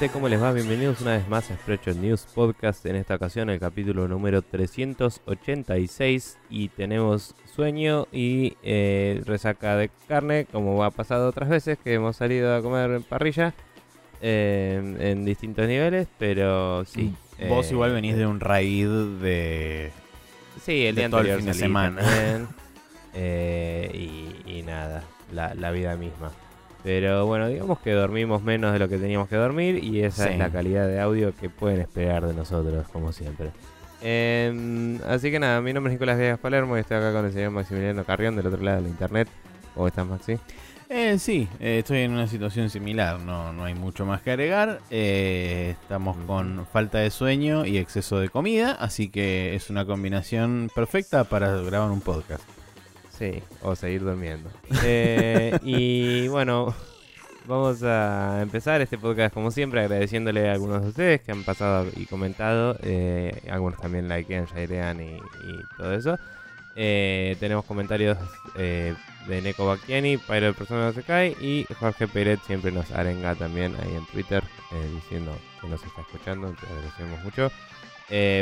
gente? ¿Cómo les va? Bienvenidos una vez más a Spreadshot News Podcast. En esta ocasión el capítulo número 386 y tenemos sueño y eh, resaca de carne, como ha pasado otras veces que hemos salido a comer en parrilla eh, en distintos niveles, pero sí. Vos eh, igual venís de un raid de... Sí, el de día todo el fin de semana. Eh, y, y nada, la, la vida misma. Pero bueno, digamos que dormimos menos de lo que teníamos que dormir y esa Sí. es la calidad de audio que pueden esperar de nosotros, como siempre. Em, así que nada, mi nombre es Nicolás Viegas Palermo y estoy acá con el señor Maximiliano Carrión del otro lado de la internet. ¿Cómo estás, Maxi? Eh, sí, eh, estoy en una situación similar, no, no hay mucho más que agregar. Eh, estamos con falta de sueño y exceso de comida, así que es una combinación perfecta para grabar un podcast. Sí, o seguir durmiendo. Eh, y bueno, vamos a empezar este podcast como siempre agradeciéndole a algunos de ustedes que han pasado y comentado. eh, algunos también likean, sharean y, y todo eso. Eh, tenemos comentarios eh, de Neko Bacchiani, Pyro de Persona No Se Cae y Jorge Pérez siempre nos arenga también ahí en Twitter diciendo que nos está escuchando, te agradecemos mucho.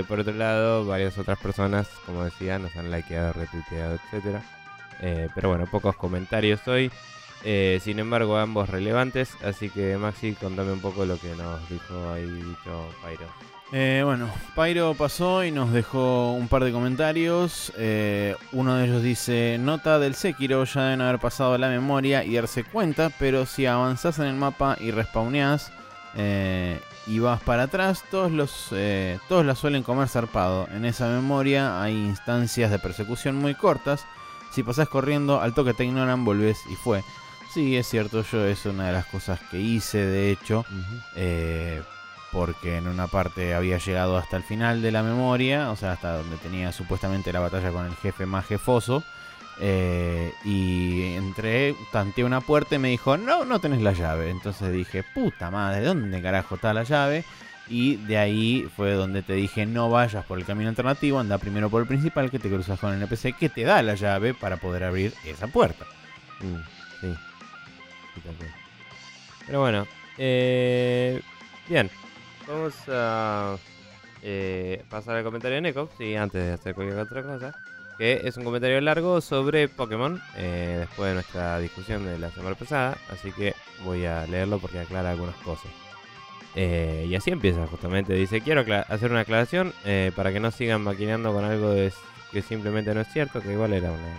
Por otro lado, varias otras personas, como decía, nos han likeado, retuiteado, etcétera. Eh, pero bueno, pocos comentarios hoy. Eh, sin embargo, ambos relevantes. Así que Maxi, contame un poco lo que nos dijo ahí dicho Pyro. Eh, bueno, Pyro pasó y nos dejó un par de comentarios. Uno de ellos dice: Nota del Sekiro, ya deben haber pasado la memoria y darse cuenta, pero si avanzás en el mapa y respawneás y vas para atrás, todos, los, todos la suelen comer zarpado. En esa memoria hay instancias de persecución muy cortas. Si pasás corriendo, al toque te ignoran, volvés y fue. Sí, es cierto, yo es una de las cosas que hice, de hecho. Eh, porque en una parte había llegado hasta el final de la memoria, o sea, hasta donde tenía supuestamente la batalla con el jefe más jefoso. eh, y entré, tanteé una puerta y me dijo, no, no tenés la llave. Entonces dije, puta madre, ¿dónde carajo está la llave? Y de ahí fue donde te dije, no vayas por el camino alternativo, anda primero por el principal que te cruzas con el NPC que te da la llave para poder abrir esa puerta. Mm, sí. Sí. Pero bueno, eh, bien. Vamos a eh, pasar al comentario de Neko, sí, antes de hacer cualquier otra cosa. Que es un comentario largo sobre Pokémon, eh, después de nuestra discusión de la semana pasada. Así que voy a leerlo porque aclara algunas cosas. Eh, y así empieza justamente. Dice, quiero hacer una aclaración eh, para que no sigan maquinando con algo de- que simplemente no es cierto, que igual era una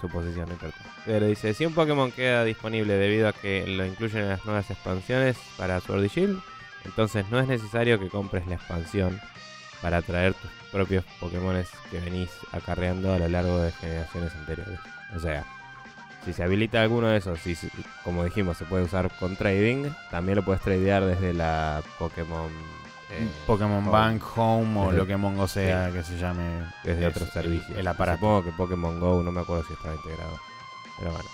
suposición, no importa. Pero dice, si un Pokémon queda disponible debido a que lo incluyen en las nuevas expansiones para Sword y Shield, entonces no es necesario que compres la expansión para traer tus propios Pokémon que venís acarreando a lo largo de generaciones anteriores. O sea, si se habilita alguno de esos, si, como dijimos, se puede usar con trading, también lo puedes tradear desde la Pokémon... eh, Pokémon Home. Bank, Home o Desde- lo que Mongo sea que se llame. desde es otros servicios. El aparato. Supongo que Pokémon Go, no me acuerdo si estaba integrado. Pero bueno.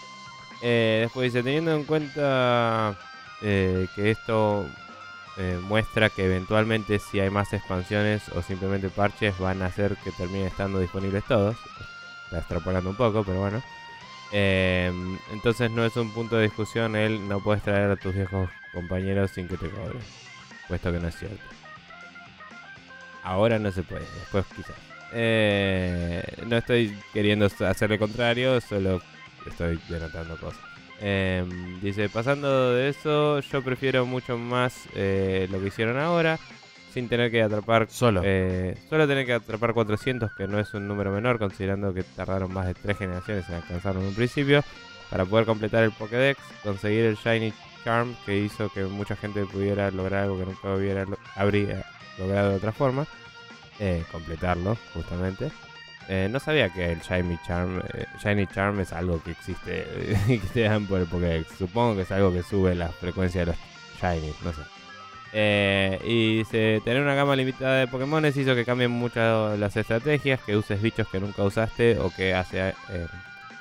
Eh, después dice, teniendo en cuenta eh, que esto eh, muestra que eventualmente si hay más expansiones o simplemente parches van a hacer que terminen estando disponibles todos. Está extrapolando un poco, pero bueno. Eh, entonces no es un punto de discusión el no puedes traer a tus viejos compañeros sin que te cobren. Puesto que no es cierto. Ahora no se puede, después quizás. Eh, no estoy queriendo hacer lo contrario, solo estoy denotando cosas. Eh, dice, pasando de eso, yo prefiero mucho más eh, lo que hicieron ahora, sin tener que atrapar Solo. eh, solo tener que atrapar 400, que no es un número menor, considerando que tardaron más de tres generaciones en alcanzarlo en un principio, para poder completar el Pokédex, conseguir el Shiny Charm, que hizo que mucha gente pudiera lograr algo que nunca hubiera lo- habría logrado de otra forma, eh, completarlo, justamente. Eh, no sabía que el Shiny Charm, eh, Shiny Charm es algo que existe y que te dan por el Pokédex. Supongo que es algo que sube la frecuencia de los Shiny, no sé. Eh, y dice, tener una gama limitada de Pokémon hizo que cambien mucho las estrategias, que uses bichos que nunca usaste o que hace, eh,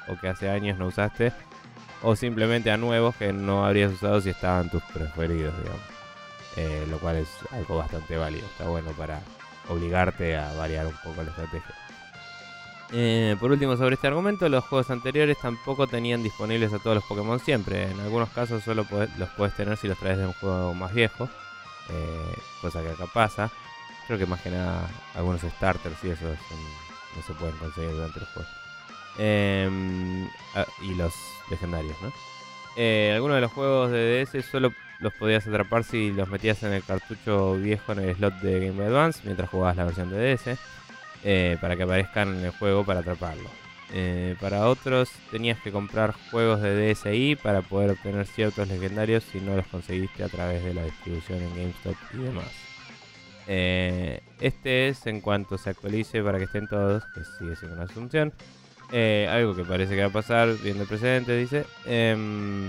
o que hace años no usaste, o simplemente a nuevos que no habrías usado si estaban tus preferidos, digamos. Eh, lo cual es algo bastante válido, está bueno para obligarte a variar un poco la estrategia. Eh, por último, sobre este argumento, los juegos anteriores tampoco tenían disponibles a todos los Pokémon siempre. En algunos casos solo los puedes tener si los traes de un juego más viejo, eh, cosa que acá pasa. Creo que más que nada algunos starters y eso son- no se pueden conseguir durante el juego. Em, ah, y los legendarios, ¿no? Eh, algunos de los juegos de DS solo los podías atrapar si los metías en el cartucho viejo en el slot de Game Boy Advance mientras jugabas la versión de DS eh, para que aparezcan en el juego para atraparlo. Eh, para otros tenías que comprar juegos de DSi para poder obtener ciertos legendarios si no los conseguiste a través de la distribución en GameStop y demás. Eh, este es en cuanto se actualice para que estén todos, que sigue siendo una asunción. Eh, algo que parece que va a pasar, viendo el precedente, dice, em,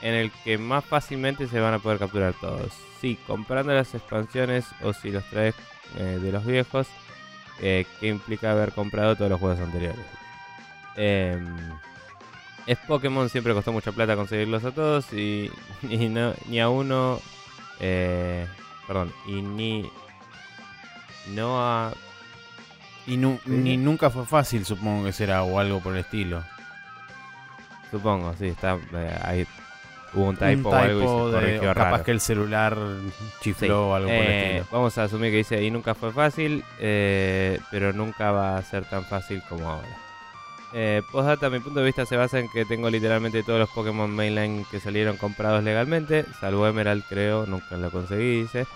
en el que más fácilmente se van a poder capturar todos. Sí, comprando las expansiones o si los traes de los viejos, que implica haber comprado todos los juegos anteriores. Em, es Pokémon, siempre costó mucha plata conseguirlos a todos y, y no- ni a uno, eh, perdón, y ni no a Y nu- ni nunca fue fácil, supongo que será, o algo por el estilo. Supongo, sí, está eh, ahí hubo un Un typo, o algo y se de- corrigió o capaz raro. que el celular chifló Sí, o algo por el eh, estilo. Vamos a asumir que dice y nunca fue fácil, eh, pero nunca va a ser tan fácil como ahora. Eh, postdata, mi punto de vista se basa en que tengo literalmente todos los Pokémon mainline que salieron comprados legalmente, salvo Emerald creo, nunca lo conseguí, dice.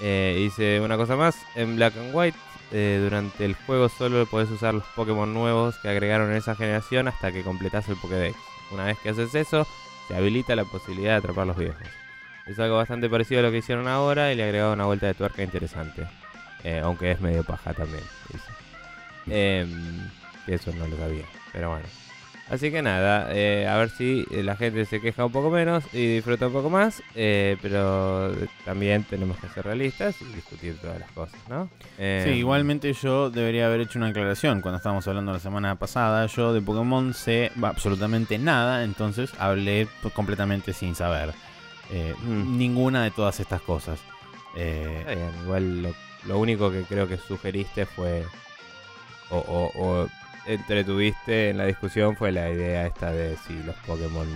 Eh, dice una cosa más, en Black and White eh, durante el juego solo podés usar los Pokémon nuevos que agregaron en esa generación hasta que completas el Pokédex. Una vez que haces eso, se habilita la posibilidad de atrapar los viejos. Es algo bastante parecido a lo que hicieron ahora y le agregaron una vuelta de tuerca interesante. Eh, aunque es medio paja también, dice. Em, que eso no lo sabía, pero bueno. Así que nada, eh, a ver si eh, la gente se queja un poco menos y disfruta un poco más, eh, pero también tenemos que ser realistas y discutir todas las cosas, ¿no? Sí, igualmente yo debería haber hecho una aclaración cuando estábamos hablando la semana pasada. Yo de Pokémon sé absolutamente nada, entonces hablé p- completamente sin saber Mm. ninguna de todas estas cosas. Bien, igual lo, lo único que creo que sugeriste fue. O, o- o entretuviste en la discusión fue la idea esta de si los Pokémon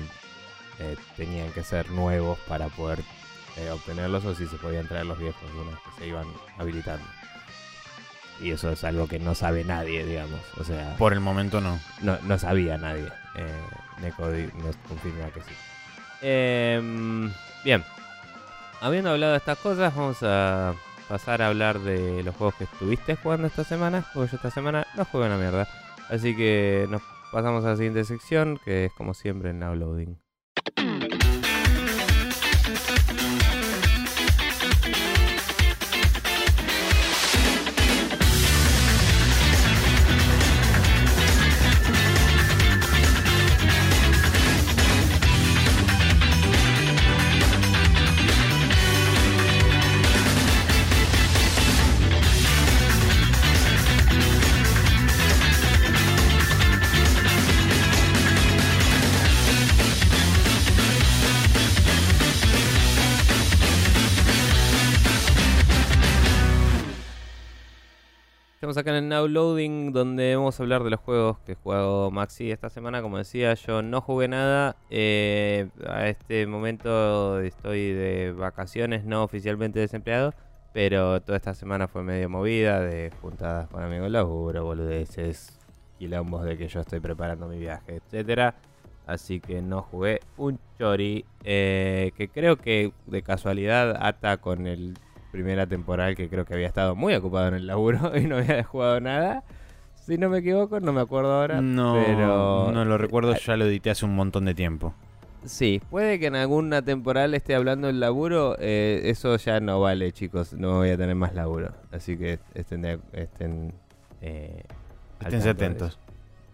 eh, tenían que ser nuevos para poder eh, obtenerlos o si se podían traer los viejos una vez que se iban habilitando. Y eso es algo que no sabe nadie, digamos. O sea, por el momento no. no, no sabía nadie. Eh, Neko nos confirma que sí. Em, bien. Habiendo hablado de estas cosas, vamos a pasar a hablar de los juegos que estuviste jugando esta semana. Porque yo esta semana no jugué una mierda. Así que nos pasamos a la siguiente sección, que es como siempre en Now Loading. Acá en el Now Loading donde vamos a hablar de los juegos que jugado Maxi esta semana. Como decía, yo no jugué nada. eh, a este momento estoy de vacaciones, no oficialmente desempleado. Pero toda esta semana fue medio movida de juntadas con amigos laburo, boludeces, quilombos de que yo estoy preparando mi viaje, etcétera. Así que no jugué un chori. eh, que creo que de casualidad ata con el primera temporal que creo que había estado muy ocupado en el laburo y no había jugado nada. Si no me equivoco, no me acuerdo ahora. No, pero no lo recuerdo, ya lo edité hace un montón de tiempo. Sí, puede que en alguna temporal esté hablando del laburo. eh, eso ya no vale, chicos. No voy a tener más laburo. Así que estén, estén eh, Esténse atentos.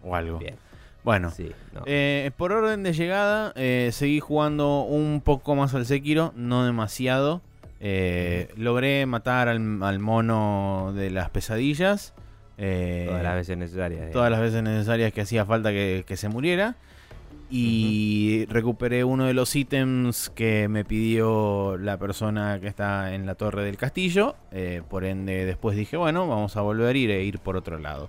O algo. Bien, Bueno, sí, no. eh, por orden de llegada, eh, seguí jugando un poco más al Sekiro, no demasiado. Eh, logré matar al, al mono de las pesadillas. eh, Todas las veces necesarias. todas las veces necesarias que hacía falta que, que se muriera. y recuperé uno de los ítems que me pidió la persona que está en la torre del castillo. eh, por ende, después dije, bueno, vamos a volver a ir e ir por otro lado.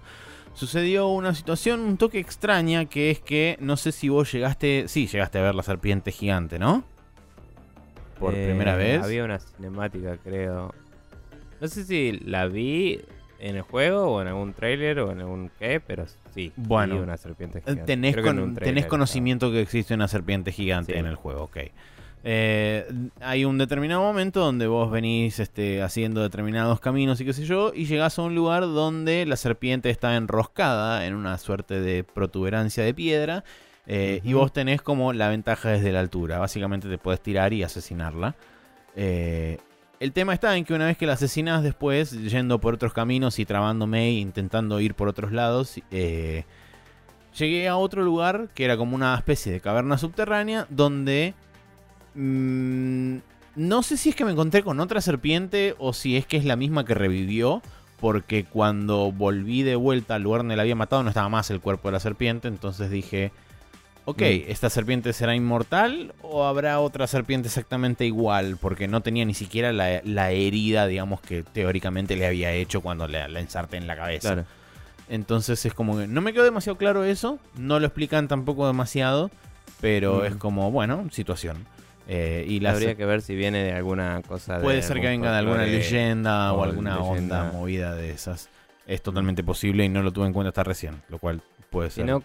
Sucedió una situación un toque extraña que es que no sé si vos llegaste, sí, llegaste a ver la serpiente gigante, ¿no? Por Eh, primera vez. Había una cinemática, creo. No sé si la vi en el juego o en algún trailer o en algún qué, pero sí. Bueno, una serpiente gigante. Tenés, con- trailer tenés conocimiento que existe una serpiente gigante Sí. en el juego, ok. Eh, hay un determinado momento donde vos venís este, haciendo determinados caminos y qué sé yo, y llegás a un lugar donde la serpiente está enroscada en una suerte de protuberancia de piedra, eh, y vos tenés como la ventaja desde la altura. Básicamente te puedes tirar y asesinarla. Eh, el tema está en que una vez que la asesinas después, yendo por otros caminos y trabándome e intentando ir por otros lados, eh, llegué a otro lugar que era como una especie de caverna subterránea donde mm, no sé si es que me encontré con otra serpiente o si es que es la misma que revivió. Porque cuando volví de vuelta al lugar donde la había matado no estaba más el cuerpo de la serpiente. Entonces dije, ok, Mm. ¿esta serpiente será inmortal o habrá otra serpiente exactamente igual? Porque no tenía ni siquiera la, la herida, digamos, que teóricamente le había hecho cuando la, la ensarté en la cabeza. Claro. Entonces es como que no me quedó demasiado claro eso, no lo explican tampoco demasiado, pero Mm. es como, bueno, situación. Eh, y la Habría que ver si viene de alguna cosa de puede ser que venga de alguna leyenda o o alguna leyenda. onda movida de esas. Es totalmente posible y no lo tuve en cuenta hasta recién, lo cual puede Si ser. no,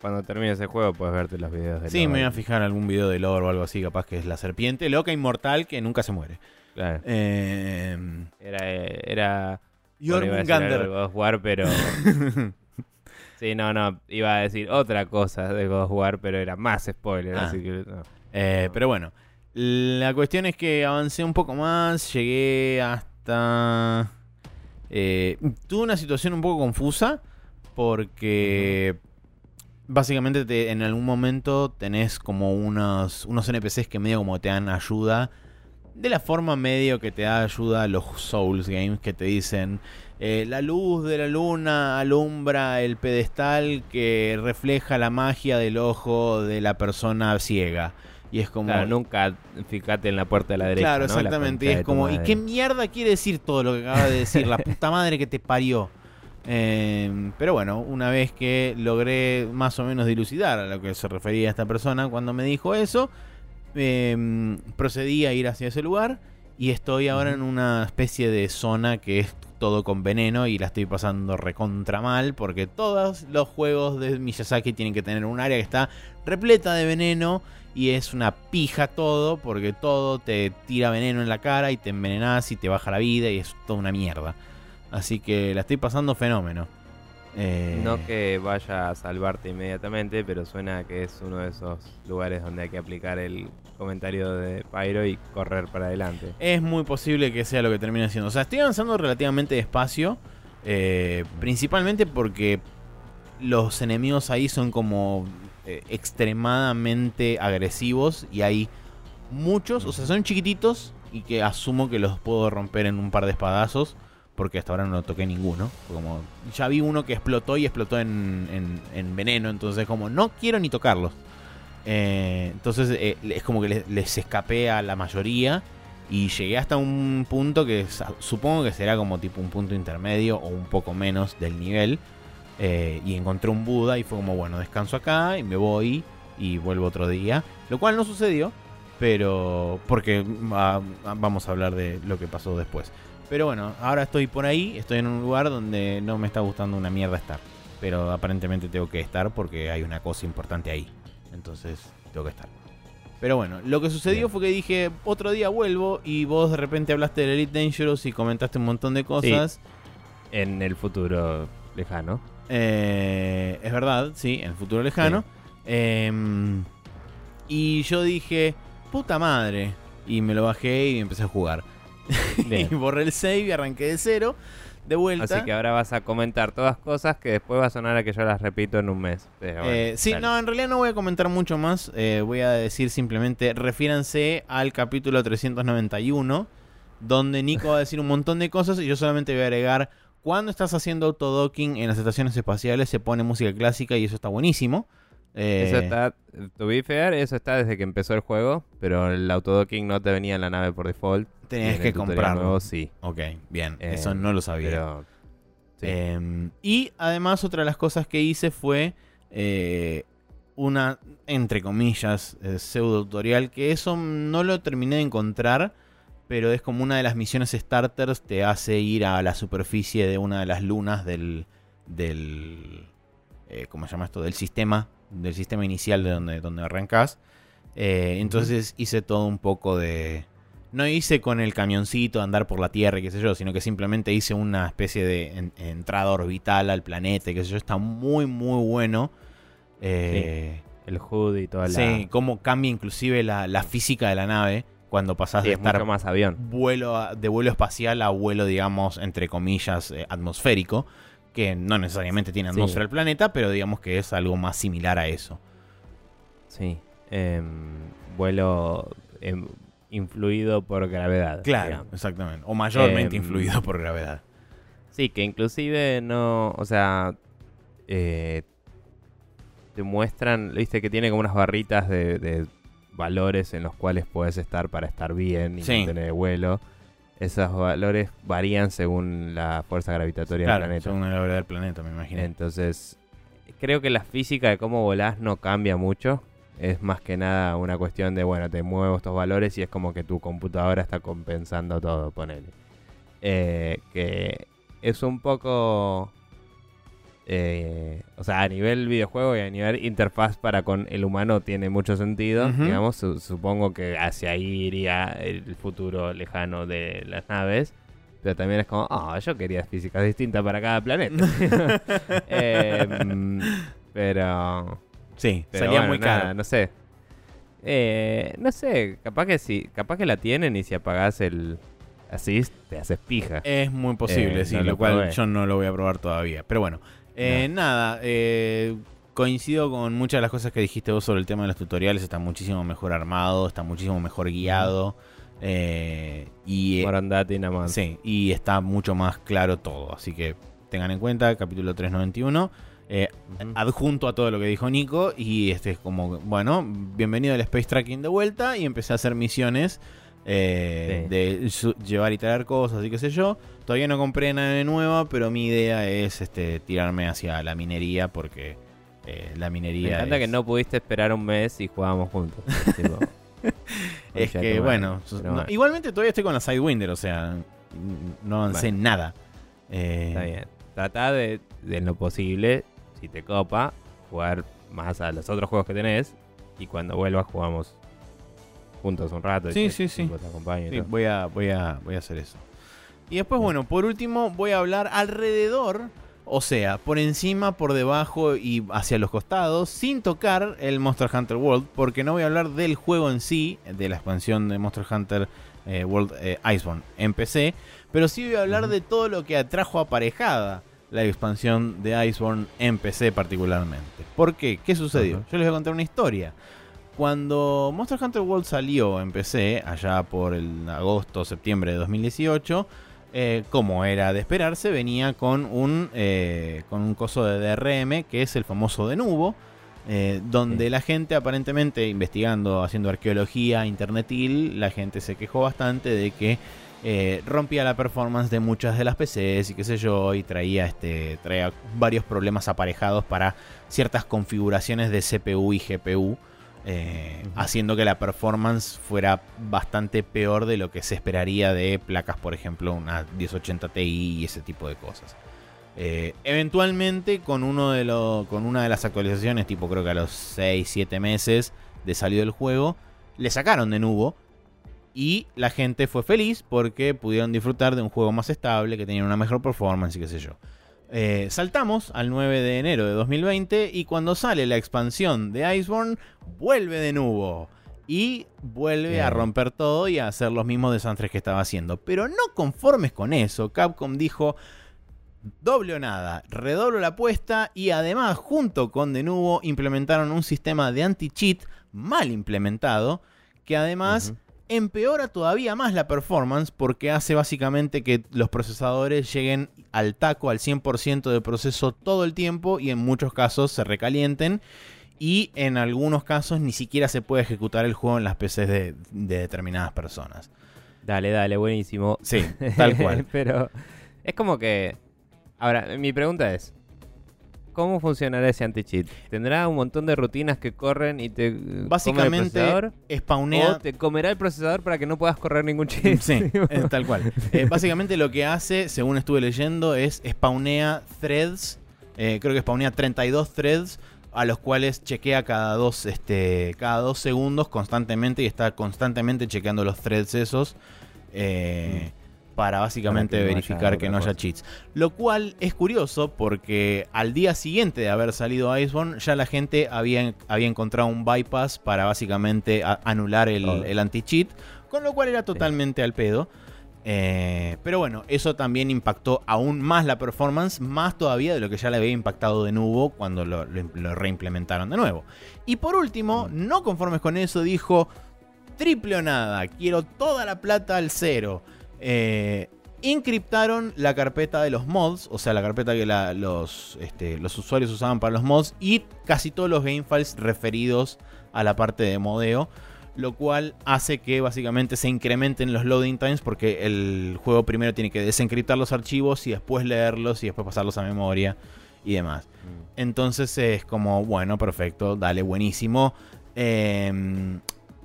cuando termines el juego puedes verte los videos de sí, me voy a Lord. fijar en algún video de lore o algo así, capaz que es la serpiente loca inmortal que nunca se muere. Claro. Eh, Era. era Jormungandr. God of War, pero. sí, no, no. Iba a decir otra cosa de God of War, pero era más spoiler. Ah. Así que. no. Eh, pero bueno, la cuestión es que avancé un poco más, llegué hasta... eh, tuve una situación un poco confusa porque básicamente te- en algún momento tenés como unos, unos NPCs que medio como te dan ayuda. De la forma medio que te da ayuda los Souls Games que te dicen eh, la luz de la luna alumbra el pedestal que refleja la magia del ojo de la persona ciega. Y es como... Claro, nunca fíjate en la puerta de la derecha. Claro, exactamente. Y es como, ¿y qué mierda quiere decir todo lo que acaba de decir? la puta madre que te parió. Eh, pero bueno, una vez que logré más o menos dilucidar a lo que se refería esta persona cuando me dijo eso, eh, procedí a ir hacia ese lugar y estoy ahora en una especie de zona que es todo con veneno y la estoy pasando recontra mal porque todos los juegos de Miyazaki tienen que tener un área que está repleta de veneno y es una pija todo porque todo te tira veneno en la cara y te envenenas y te baja la vida y es toda una mierda. Así que la estoy pasando fenómeno. Eh, No que vaya a salvarte inmediatamente, pero suena que es uno de esos lugares donde hay que aplicar el comentario de Pyro y correr para adelante. Es muy posible que sea lo que termine siendo. O sea, estoy avanzando relativamente despacio. eh, principalmente porque los enemigos ahí son como eh, extremadamente agresivos. Y hay muchos. O sea, son chiquititos. Y que asumo que los puedo romper en un par de espadazos. Porque hasta ahora no toqué ninguno. Como, ya vi uno que explotó y explotó en, en- en veneno. Entonces, como, no quiero ni tocarlos. Eh, entonces eh, es como que les, les escapé a la mayoría y llegué hasta un punto que supongo que será como tipo un punto intermedio o un poco menos del nivel. Eh, y encontré un Buda y fue como, bueno, descanso acá y me voy y vuelvo otro día. Lo cual no sucedió, pero porque ah, vamos a hablar de lo que pasó después. Pero bueno, ahora estoy por ahí, estoy en un lugar donde no me está gustando una mierda estar. Pero aparentemente tengo que estar porque hay una cosa importante ahí. Entonces tengo que estar. Pero bueno, lo que sucedió Bien. fue que dije, otro día vuelvo y vos de repente hablaste del Elite Dangerous y comentaste un montón de cosas. En el futuro lejano. Eh, es verdad, sí, en el futuro lejano. Em, y yo dije, puta madre. Y me lo bajé y empecé a jugar. Y borré el save y arranqué de cero. De vuelta. Así que ahora vas a comentar todas cosas que después va a sonar a que yo las repito en un mes. Pero bueno, Eh, sí, no, en realidad no voy a comentar mucho más. eh, voy a decir simplemente, refiéranse al capítulo 391, donde Nico va a decir un montón de cosas y yo solamente voy a agregar, cuando estás haciendo autodocking en las estaciones espaciales se pone música clásica y eso está buenísimo. Eh, Eso está, to be fair, eso está desde que empezó el juego, pero el autodocking no te venía en la nave por default. Tenías en que comprarlo. nuevo sí. Ok, bien. Eh, Eso no lo sabía. Pero, sí. Eh, y además otra de las cosas que hice fue eh, una, entre comillas, eh, pseudo tutorial, que eso no lo terminé de encontrar, pero es como una de las misiones starters, te hace ir a la superficie de una de las lunas del, del eh, ¿cómo se llama esto? Del sistema, del sistema inicial de donde, donde arrancas. Eh, entonces hice todo un poco de... No hice con el camioncito andar por la Tierra y qué sé yo, sino que simplemente hice una especie de en- entrada orbital al planeta y qué sé yo. Está muy, muy bueno. Eh, el HUD y toda la... sí, cómo cambia inclusive la, la física de la nave cuando pasás Sí, de es estar más avión. vuelo a- de vuelo espacial a vuelo, digamos, entre comillas, eh, atmosférico, que no necesariamente tiene atmósfera el planeta, pero digamos que es algo más similar a eso. Sí. Em, vuelo em, influido por gravedad. digamos. exactamente. O mayormente Em, influido por gravedad. Sí, que inclusive no, o sea, eh, te muestran, viste que tiene como unas barritas de, de valores en los cuales puedes estar para estar bien y Sí. mantener el vuelo. Esos valores varían según la fuerza gravitatoria Claro, del planeta. según la gravedad del planeta, me imagino. Entonces, creo que la física de cómo volás no cambia mucho. Es más que nada una cuestión de, bueno, te muevo estos valores y es como que tu computadora está compensando todo, ponele. Eh, que es un poco... eh, o sea, a nivel videojuego y a nivel interfaz para con el humano tiene mucho sentido. Digamos, Su- supongo que hacia ahí iría el futuro lejano de las naves. Pero también es como, ah, yo quería físicas distintas para cada planeta. Em, pero, sí, pero salía bueno, muy nada, caro. No sé. Eh, no sé, capaz que sí, capaz que la tienen y si apagás el assist te haces pija. Es muy posible, Eh, sí, no lo lo cual probé. yo no lo voy a probar todavía. Pero bueno, eh, nada, eh, coincido con muchas de las cosas que dijiste vos sobre el tema de los tutoriales. Está muchísimo mejor armado, está muchísimo mejor guiado. eh, y, eh, nada más. sí, y está mucho más claro todo. Así que tengan en cuenta, capítulo 391. eh, adjunto a todo lo que dijo Nico. Y este es como, bueno, bienvenido al Space Tracking de vuelta. Y empecé a hacer misiones eh, Sí. de llevar y traer cosas y qué sé yo. Todavía no compré nave nueva, pero mi idea es este, tirarme hacia la minería porque eh, la Me minería. encanta es, que no pudiste esperar un mes y jugábamos juntos. Tipo, Es de que, bueno, no- bueno, igualmente todavía estoy con la Sidewinder, o sea, no avancé en nada. Eh, está bien. Trata de, de en lo posible, si te copa, jugar más a los otros juegos que tenés. Y cuando vuelvas jugamos juntos un rato. y Sí, te- sí, sí. te y Sí, voy a, voy a, voy a hacer eso. Y después, bueno, por último, voy a hablar alrededor, o sea, por encima, por debajo y hacia los costados, sin tocar el Monster Hunter World, porque no voy a hablar del juego en sí, de la expansión de Monster Hunter eh, World eh, Iceborne en PC, pero sí voy a hablar de todo lo que atrajo aparejada la expansión de Iceborne en PC particularmente. ¿Por qué? ¿Qué sucedió? Yo les voy a contar una historia. Cuando Monster Hunter World salió en PC, allá por el agosto, septiembre de 2018, eh, como era de esperarse, venía con un, eh, con un coso de DRM, que es el famoso Denuvo, eh, donde Sí. la gente aparentemente, investigando, haciendo arqueología internetil, la gente se quejó bastante de que rompía la performance de muchas de las PCs y qué sé yo, y traía, este, traía varios problemas aparejados para ciertas configuraciones de CPU y GPU, eh, haciendo que la performance fuera bastante peor de lo que se esperaría de placas, por ejemplo, una 1080 Ti y ese tipo de cosas. Eh, eventualmente, con, uno de lo- con una de las actualizaciones, tipo creo que a los 6-7 meses de salido del juego, le sacaron de nuevo. Y la gente fue feliz porque pudieron disfrutar de un juego más estable, que tenía una mejor performance y qué sé yo. Eh, saltamos al 9 de enero de 2020 y cuando sale la expansión de Iceborne, vuelve de nuevo. Y vuelve a romper todo y a hacer los mismos desastres que estaba haciendo. Pero no conformes con eso, Capcom dijo, doble o nada, redoblo la apuesta y además junto con de nuevo implementaron un sistema de anti-cheat mal implementado que además. Empeora todavía más la performance porque hace básicamente que los procesadores lleguen al taco, al 100% de proceso todo el tiempo y en muchos casos se recalienten. y en algunos casos ni siquiera se puede ejecutar el juego en las PCs de, de determinadas personas. Dale, dale, buenísimo. Sí, tal cual. Pero es como que... Ahora, mi pregunta es, ¿cómo funcionará ese anti-cheat? ¿Tendrá un montón de rutinas que corren y te... comen el Básicamente procesador? spawnea ¿O te comerá el procesador para que no puedas correr ningún cheat? Sí, es tal cual. Eh, básicamente lo que hace, según estuve leyendo, es spawnea threads. eh, creo que spawnea 32 threads a los cuales chequea cada dos, este, cada dos segundos constantemente y está constantemente chequeando los threads esos. eh, Para básicamente Para que no haya verificar que no haya cheats. Lo cual es curioso porque al día siguiente de haber salido Iceborne, ya la gente había, había encontrado un bypass para básicamente anular el, anti-cheat. Con lo cual era totalmente al pedo. Eh, pero bueno, eso también impactó aún más la performance, más todavía de lo que ya le había impactado de nuevo cuando lo, lo- lo reimplementaron de nuevo. Y por último, no conformes con eso, dijo, triple o nada, quiero toda la plata al cero. Eh, encriptaron la carpeta de los mods, o sea, la carpeta que la- los, este, los usuarios usaban para los mods, y casi todos los game files referidos a la parte de modeo lo cual hace que básicamente se incrementen los loading times porque el juego primero tiene que desencriptar los archivos y después leerlos y después pasarlos a memoria y demás. Mm. Entonces es como, bueno, perfecto, dale, buenísimo. Em,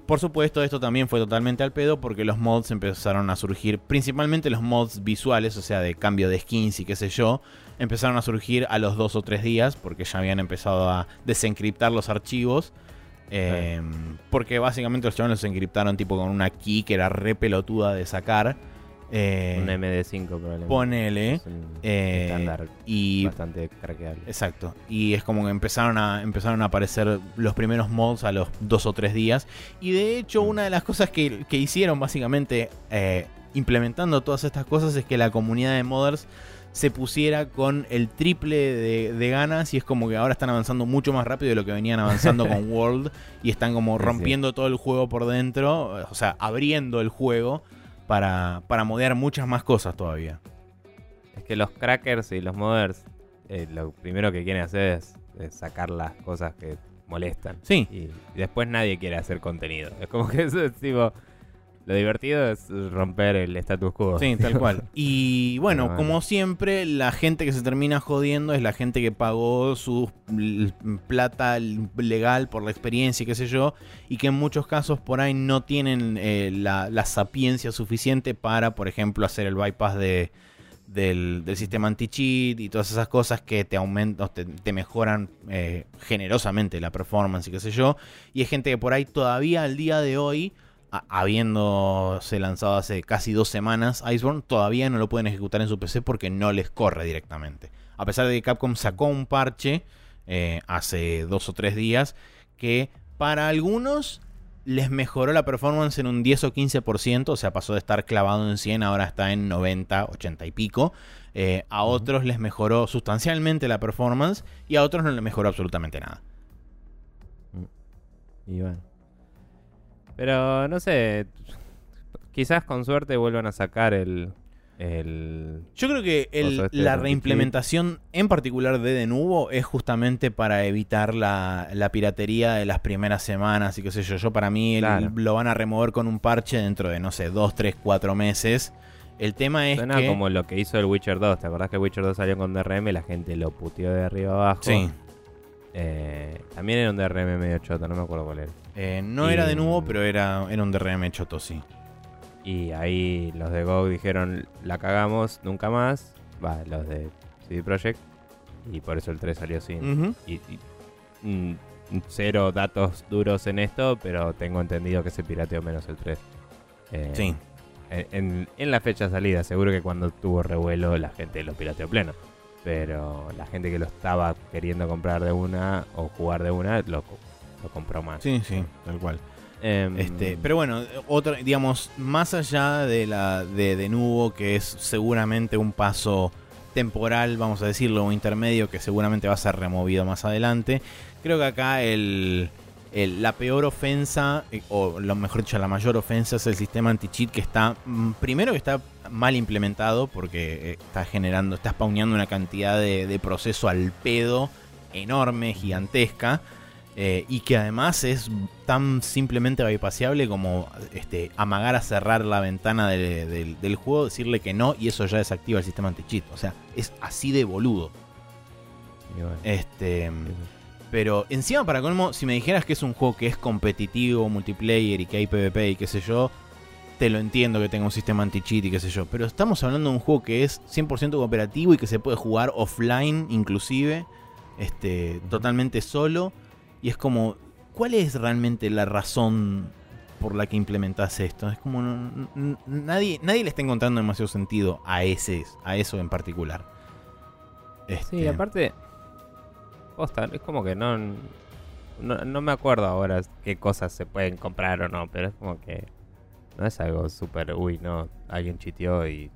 por supuesto, esto también fue totalmente al pedo porque los mods empezaron a surgir, principalmente los mods visuales, o sea, de cambio de skins y qué sé yo, empezaron a surgir a los dos o tres días porque ya habían empezado a desencriptar los archivos. Eh, Porque básicamente los chavales los encriptaron tipo con una key que era re pelotuda de sacar. Eh, Un MD5 probablemente. ponele. Es un eh, estándar y bastante craqueable. Exacto. Y es como que empezaron a, empezaron a aparecer los primeros mods a los dos o tres días. Y de hecho, una de las cosas que, que hicieron básicamente eh, implementando todas estas cosas es que la comunidad de modders se pusiera con el triple de, de ganas. Y es como que ahora están avanzando mucho más rápido de lo que venían avanzando con World. Y están como sí. rompiendo todo el juego por dentro. O sea, abriendo el juego para, para modear muchas más cosas todavía. Es que los crackers y los modders, eh, lo primero que quieren hacer es, es sacar las cosas que molestan. Sí. Y, y después nadie quiere hacer contenido. Es como que eso es tipo. Lo divertido es romper el status quo. Sí, tal cual. Y bueno, como siempre, la gente que se termina jodiendo es la gente que pagó su plata legal por la experiencia y qué sé yo, y que en muchos casos por ahí no tienen eh, la, la sapiencia suficiente para, por ejemplo, hacer el bypass de, del, del sistema anti-cheat y todas esas cosas que te aumentan, te, te mejoran eh, generosamente la performance y qué sé yo. Y hay gente que por ahí todavía al día de hoy habiéndose lanzado hace casi dos semanas Iceborne, todavía no lo pueden ejecutar en su PC porque no les corre directamente. A pesar de que Capcom sacó un parche eh, hace dos o tres días que para algunos les mejoró la performance en un 10 o 15%, o sea, pasó de estar clavado en 100, ahora está en 90, 80 y pico. Eh, a otros les mejoró sustancialmente la performance y a otros no les mejoró absolutamente nada. Y bueno. Pero no sé. Quizás con suerte vuelvan a sacar el. el Yo creo que el- este la reimplementación en particular de de nuevo es justamente para evitar la, la piratería de las primeras semanas y qué sé yo. Yo para mí el- Claro. lo van a remover con un parche dentro de, no sé, dos, tres, cuatro meses. El tema es suena que... como lo que hizo el Witcher 2. ¿Te acordás que el Witcher 2 salió con DRM y la gente lo puteó de arriba abajo? Sí, Eh, también era un DRM medio choto, no me acuerdo cuál era. eh, no Y- era de nuevo, pero era, era un DRM choto, sí. Y ahí los de GOG dijeron, la cagamos, nunca más. Va, los de CD Projekt. Y por eso el 3 salió sin. Y, y, mm, cero datos duros en esto, pero tengo entendido que se pirateó menos el 3. Eh, Sí. En, en- en la fecha de salida, seguro que cuando tuvo revuelo la gente lo pirateó pleno. Pero la gente que lo estaba queriendo comprar de una o jugar de una, lo, lo compró más. Sí, sí, tal cual. Em, Este, pero bueno, otro, digamos, más allá de la de, de Nubo, que es seguramente un paso temporal, vamos a decirlo, o intermedio, que seguramente va a ser removido más adelante. Creo que acá el, el- la peor ofensa, eh, o lo mejor dicho, la mayor ofensa es el sistema anti-cheat que está, mm, primero que está mal implementado, porque eh, está generando, está spawneando una cantidad de, de proceso al pedo enorme, gigantesca. eh, y que además es tan simplemente bypassable como este, amagar a cerrar la ventana de- de- del juego, decirle que no y eso ya desactiva el sistema anti-cheat. O sea, es así de boludo. Bueno, Este, eso. Pero encima, para colmo, si me dijeras que es un juego que es competitivo, multiplayer y que hay PvP y qué sé yo, te lo entiendo que tenga un sistema anti-cheat y qué sé yo. Pero estamos hablando de un juego que es 100% cooperativo y que se puede jugar offline, inclusive, este, totalmente solo. Y es como, ¿cuál es realmente la razón por la que implementas esto? Es como, no- nadie, nadie le está encontrando demasiado sentido a, ese, a eso en particular. Sí, Este, aparte. Posta, es como que no, no. no me acuerdo ahora qué cosas se pueden comprar o no, pero es como que. No es algo súper. Uy, no. Alguien chiteó y.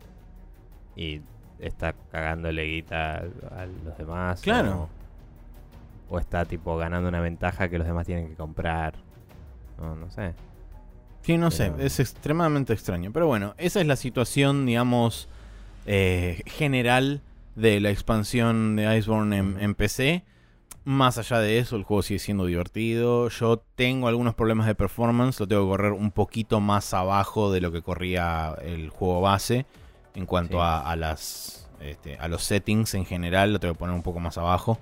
Y está cagándole guita a los demás. Claro. O, o está, tipo, ganando una ventaja que los demás tienen que comprar. No, no sé. Sí, no sé, es extremadamente extraño. Pero bueno, esa es la situación, digamos, eh, general de la expansión de Iceborne en, en PC. Más allá de eso, el juego sigue siendo divertido. Yo tengo algunos problemas de performance, lo tengo que correr un poquito más abajo de lo que corría el juego base. En cuanto Sí. a, a las, este, a los settings en general, lo tengo que poner un poco más abajo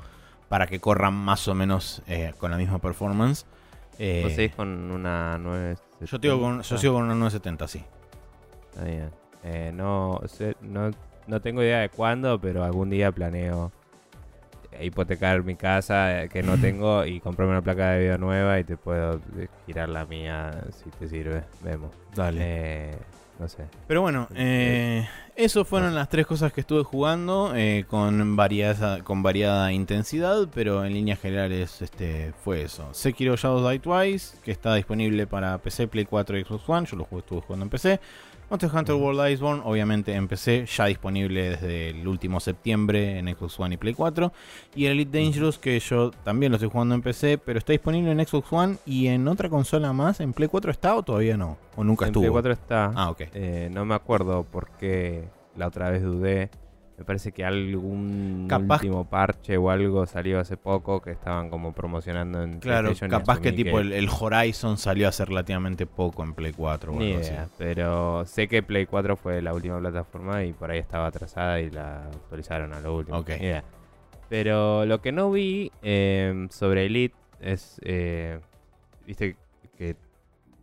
para que corran más o menos eh, con la misma performance. Eh, ¿Vos seguís con una 9? yo, tengo con, yo sigo con una 970, sí. Está bien. Eh, no, no, no tengo idea de cuándo, pero algún día planeo hipotecar mi casa eh, que no tengo y comprarme una placa de video nueva y te puedo eh, girar la mía si te sirve. Vemos. Dale. Eh, no sé. Pero bueno, eh, eso fueron las tres cosas que estuve jugando eh, con, variada, con variada intensidad, pero en líneas generales este, fue eso. Sekiro Shadows Die Twice, que está disponible para PC, Play 4 y Xbox One, yo lo jugué- estuve jugando en PC. Monster Hunter World Iceborne, obviamente en PC, ya disponible desde el último septiembre en Xbox One y Play 4. Y el Elite Dangerous, que yo también lo estoy jugando en PC, pero está disponible en Xbox One y en otra consola más. ¿En Play 4 está o todavía no? ¿O nunca En estuvo? Play 4 está. Ah, ok. Eh, no me acuerdo por qué la otra vez dudé. Me parece que algún Capaz- último parche o algo salió hace poco que estaban como promocionando en Claro, PlayStation capaz que tipo el, el Horizon salió hace relativamente poco en Play 4 o Ni algo idea, así. pero sé que Play 4 fue la última plataforma y por ahí estaba atrasada y la actualizaron a lo último. Ok. Ni idea. Pero lo que no vi eh, sobre Elite es, eh, viste que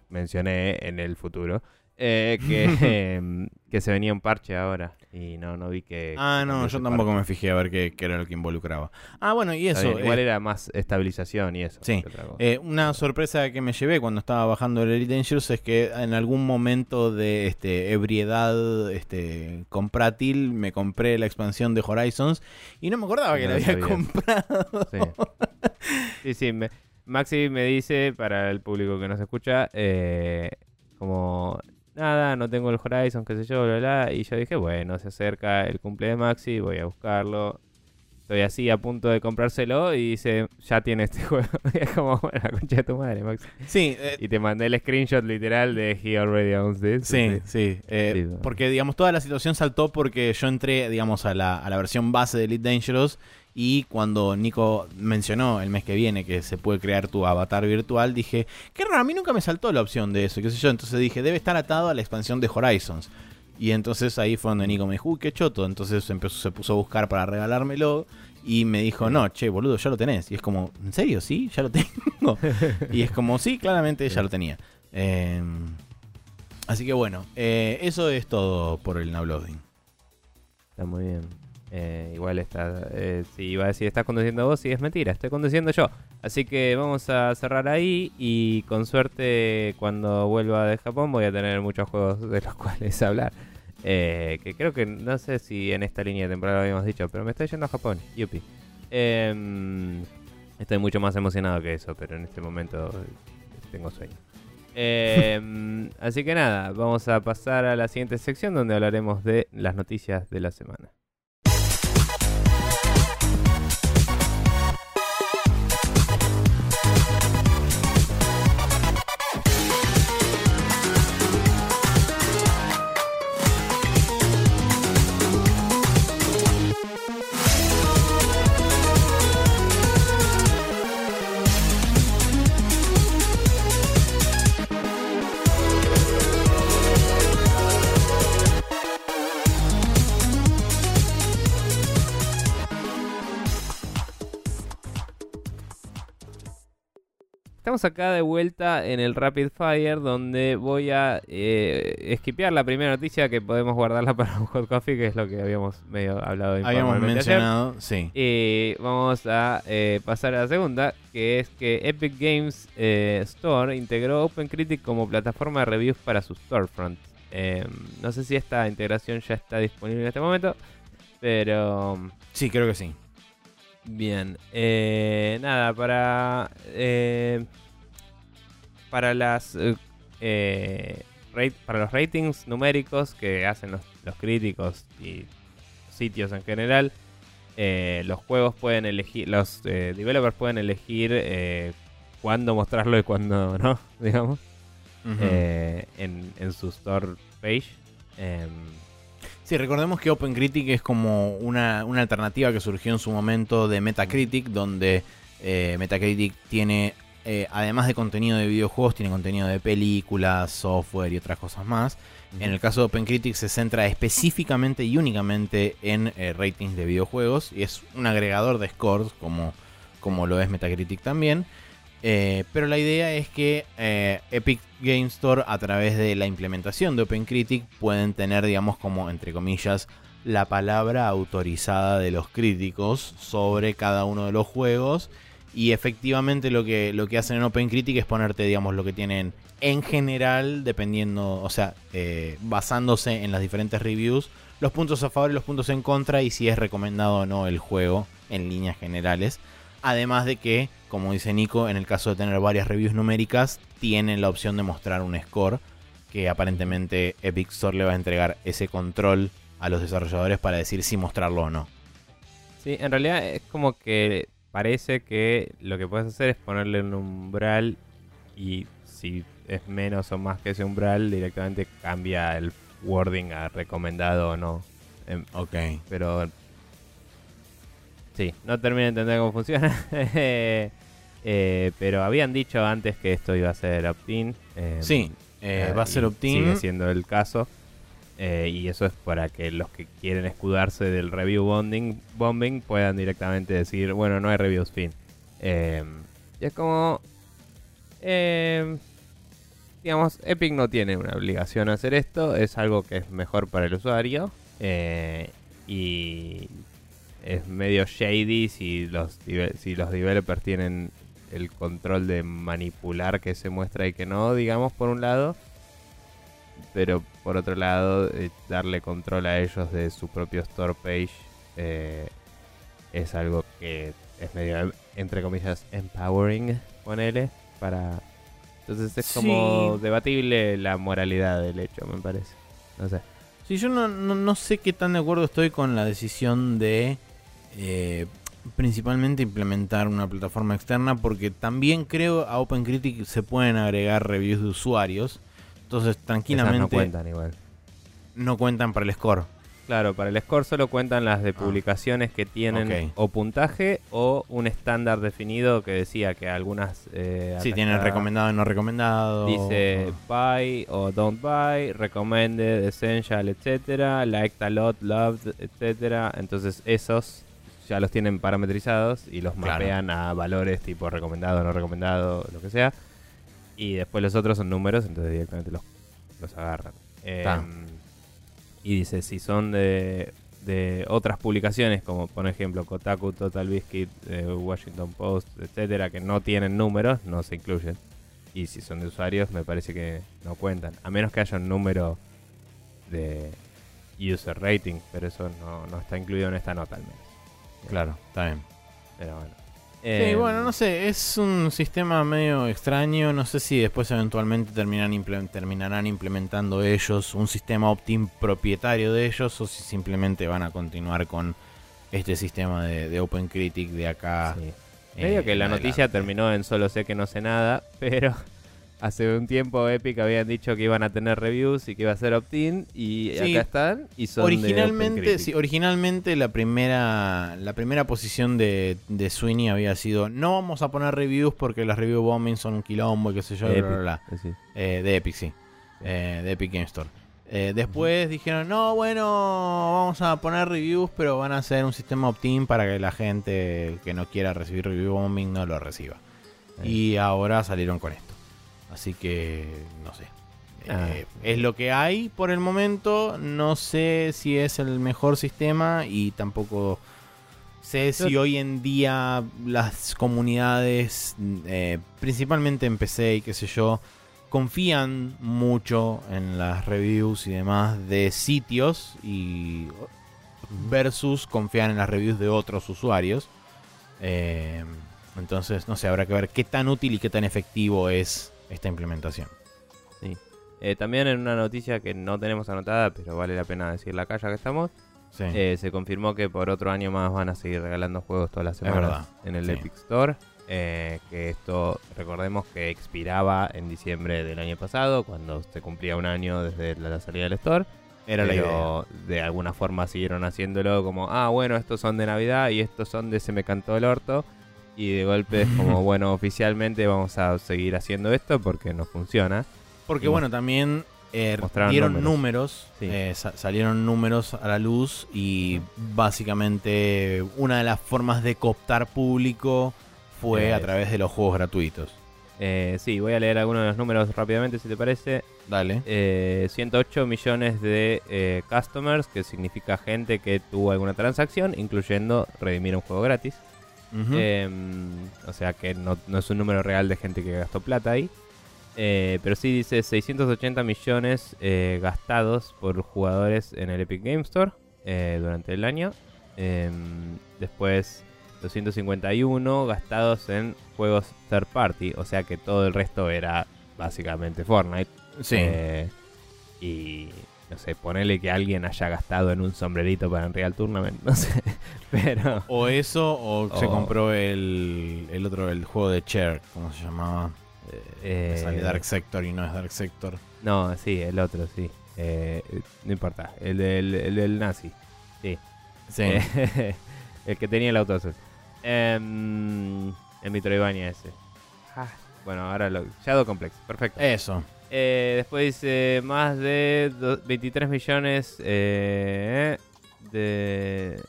mencioné en el futuro, eh, que, em, que se venía un parche ahora y no, no vi que... Ah, no, yo tampoco me fijé a ver qué, qué era lo que involucraba. Ah, bueno, y eso. bien, Igual eh, era más estabilización y eso. Sí. eh, una sorpresa que me llevé cuando estaba bajando el Elite Dangerous es que en algún momento de este, ebriedad este, comprátil me compré la expansión de Horizons y no me acordaba que No la había sabía. comprado. Sí, sí, sí, me- Maxi me dice, para el público que nos escucha, eh, como, nada, no tengo el Horizon, qué sé yo, bla, bla, y yo dije, bueno, se acerca el cumple de Maxi, voy a buscarlo. Estoy así a punto de comprárselo y dice, ya tiene este juego. Y es como, bueno, la concha de tu madre, Maxi. Sí, eh, Y te mandé el screenshot literal de He already owns this. Sí, sí. eh, Sí, porque, digamos, toda la situación saltó porque yo entré, digamos, a la, a la versión base de Elite Dangerous y cuando Nico mencionó el mes que viene que se puede crear tu avatar virtual, dije, qué raro, a mí nunca me saltó la opción de eso, qué sé yo. Entonces dije, debe estar atado a la expansión de Horizons. Y entonces ahí fue donde Nico me dijo, uy, qué choto. Entonces empezó, se puso a buscar para regalármelo y me dijo, no, che, boludo, ya lo tenés. Y es como, ¿en serio? ¿Sí? ¿Ya lo tengo? y es como, sí, claramente ya lo tenía. Eh, así que bueno, eh, eso es todo por el Now Loading. Está muy bien. Eh, igual está. Eh, si iba a decir estás conduciendo vos, sí es mentira, estoy conduciendo yo. Así que vamos a cerrar ahí y con suerte cuando vuelva de Japón voy a tener muchos juegos de los cuales hablar. Eh, que creo que no sé si en esta línea de temporada lo habíamos dicho, pero me estoy yendo a Japón, yupi. Em, estoy mucho más emocionado que eso, pero en este momento tengo sueño. Em, así que nada, vamos a pasar a la siguiente sección donde hablaremos de las noticias de la semana. Estamos acá de vuelta en el Rapid Fire, donde voy a eh, esquipear la primera noticia que podemos guardarla para un hot coffee, que es lo que habíamos medio hablado Habíamos ayer. mencionado, sí. Y vamos a eh, pasar a la segunda, que es que Epic Games eh, Store integró OpenCritic como plataforma de reviews para su storefront. Eh, no sé si esta integración ya está disponible en este momento, pero Sí, creo que sí. Bien. Eh, nada, para eh, para las eh, rate- para los ratings numéricos que hacen los, los críticos y sitios en general, eh, los juegos pueden elegir, los eh, developers pueden elegir eh, cuándo mostrarlo y cuándo no, digamos, eh, en, en su store page. Sí, recordemos que OpenCritic es como una, una alternativa que surgió en su momento de Metacritic, donde eh, Metacritic tiene, eh, además de contenido de videojuegos, tiene contenido de películas, software y otras cosas más. En el caso de OpenCritic se centra específicamente y únicamente en eh, ratings de videojuegos y es un agregador de scores como, como lo es Metacritic también. Eh, pero la idea es que eh, Epic Game Store a través de la implementación de OpenCritic pueden tener, digamos, como entre comillas, la palabra autorizada de los críticos sobre cada uno de los juegos. Y efectivamente lo que, lo que hacen en OpenCritic es ponerte, digamos, lo que tienen en general, dependiendo, o sea, eh, basándose en las diferentes reviews, los puntos a favor y los puntos en contra y si es recomendado o no el juego en líneas generales. Además de que, como dice Nico, en el caso de tener varias reviews numéricas, tienen la opción de mostrar un score que aparentemente Epic Store le va a entregar ese control a los desarrolladores para decir si mostrarlo o no. Sí, en realidad es como que parece que lo que puedes hacer es ponerle un umbral y si es menos o más que ese umbral, directamente cambia el wording a recomendado o no. Em, Ok. pero sí, no termino de entender cómo funciona. Eh, pero habían dicho antes que esto iba a ser opt-in. em, Sí, eh, eh, va a ser opt-in. Sigue siendo el caso. Y eso es para que los que quieren escudarse del review bombing, bombing puedan directamente decir, bueno, no hay reviews fin. Eh, y es como... eh, digamos, Epic no tiene una obligación a hacer esto. Es algo que es mejor para el usuario. y es medio shady si los, si los developers tienen el control de manipular que se muestra y que no, digamos, por un lado. Pero por otro lado, eh, darle control a ellos de su propio store page eh, es algo que es medio, entre comillas, empowering, ponele, para... Entonces es como debatible la moralidad del hecho, me parece. No sé. Sí, yo no, no, no sé qué tan de acuerdo estoy con la decisión de eh, principalmente implementar una plataforma externa porque también creo a OpenCritic se pueden agregar reviews de usuarios. Entonces tranquilamente Esas no cuentan igual. no cuentan para el score. Claro, para el score solo cuentan las de publicaciones que tienen Ah. ok. o puntaje o un estándar definido que decía que algunas... eh, Sí, tienen recomendado y no recomendado. Dice buy o don't buy, recommended, essential, etcétera, liked a lot, loved, etcétera. Entonces esos ya los tienen parametrizados y los Claro. mapean a valores tipo recomendado, no recomendado, lo que sea. Y después los otros son números, entonces directamente los, los agarran. Em, y dice, si son de, de otras publicaciones, como por ejemplo Kotaku, Total Biscuit, eh, Washington Post, etcétera, que no tienen números, no se incluyen. Y si son de usuarios, me parece que no cuentan. A menos que haya un número de user rating, pero eso no, no está incluido en esta nota al menos. Claro, está bien. Pero bueno. Sí, Em, bueno, no sé, es un sistema medio extraño. No sé si después eventualmente terminan terminarán implementando ellos un sistema opt-in propietario de ellos o si simplemente van a continuar con este sistema de, de OpenCritic de acá. sí. eh, Medio que la noticia terminó en solo sé que no sé nada, pero hace un tiempo Epic habían dicho que iban a tener reviews y que iba a ser opt-in y Sí. acá están y son Originalmente, sí, originalmente la primera la primera posición de, de Sweeney había sido no vamos a poner reviews porque las review bombing son un quilombo y qué sé yo, De bla, Epic, bla. decir. Eh, de Epic, sí. Eh, de Epic Game Store. Eh, después dijeron, no, bueno, vamos a poner reviews, pero van a hacer un sistema opt-in para que la gente que no quiera recibir review bombing no lo reciba. Y ahora salieron con esto. Así que, no sé. Ah. Eh, es lo que hay por el momento. No sé si es el mejor sistema y tampoco sé si Yo- hoy en día las comunidades, eh, principalmente en PC y qué sé yo, confían mucho en las reviews y demás de sitios y versus confiar en las reviews de otros usuarios. Eh, entonces, no sé, habrá que ver qué tan útil y qué tan efectivo es esta implementación. Eh, también en una noticia que no tenemos anotada, pero vale la pena decirla acá ya que estamos, Sí. eh, se confirmó que por otro año más van a seguir regalando juegos todas las semanas en el sí. Epic Store. eh, que esto, recordemos que expiraba en diciembre del año pasado, cuando se cumplía un año desde la, la salida del Store. Era la idea. pero de alguna forma siguieron haciéndolo como, ah, bueno, estos son de Navidad y estos son de Se me cantó el orto. Y de golpe es como, bueno, oficialmente vamos a seguir haciendo esto porque no funciona. Porque Y bueno, también eh, mostraron dieron números. números, Sí. eh, sa- salieron números a la luz y básicamente una de las formas de cooptar público fue a través de los juegos gratuitos. Eh, sí, voy a leer algunos de los números rápidamente si te parece. Dale. Eh, 108 millones de eh, customers, que significa gente que tuvo alguna transacción, incluyendo redimir un juego gratis. Eh, o sea que no, no es un número real de gente que gastó plata ahí. Eh, pero sí dice 680 millones eh, gastados por jugadores en el Epic Game Store eh, durante el año. Eh, después 251 gastados en juegos third party. O sea que todo el resto era básicamente Fortnite. sí. Y no sé, ponele que alguien haya gastado en un sombrerito para Unreal Tournament. No sé. Pero... o eso, o se compró el, el otro, el juego de Cher, ¿cómo se llamaba? eh, sale Dark Sector y no es Dark Sector. No, sí, el otro, sí. Eh, no importa. El del, el del nazi. Sí. Sí. Eh, el que tenía el auto azul. Em, el Metroidvania ese. Ah, bueno, ahora lo. Shadow Complex. Perfecto. Eso. Eh, después dice más de do- 23 millones eh, de,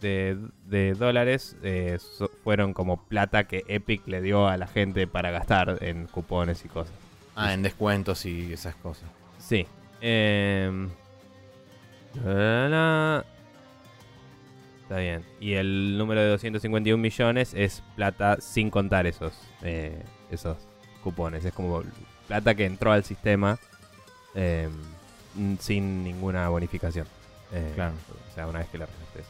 de, de dólares eh, so- fueron como plata que Epic le dio a la gente para gastar en cupones y cosas. Ah, en descuentos y esas cosas. Sí. Em. Está bien. Y el número de 251 millones es plata sin contar esos, esos cupones. Es como plata que entró al sistema em, mm, sin ninguna bonificación. Eh, Claro. O sea, una vez que la regaste.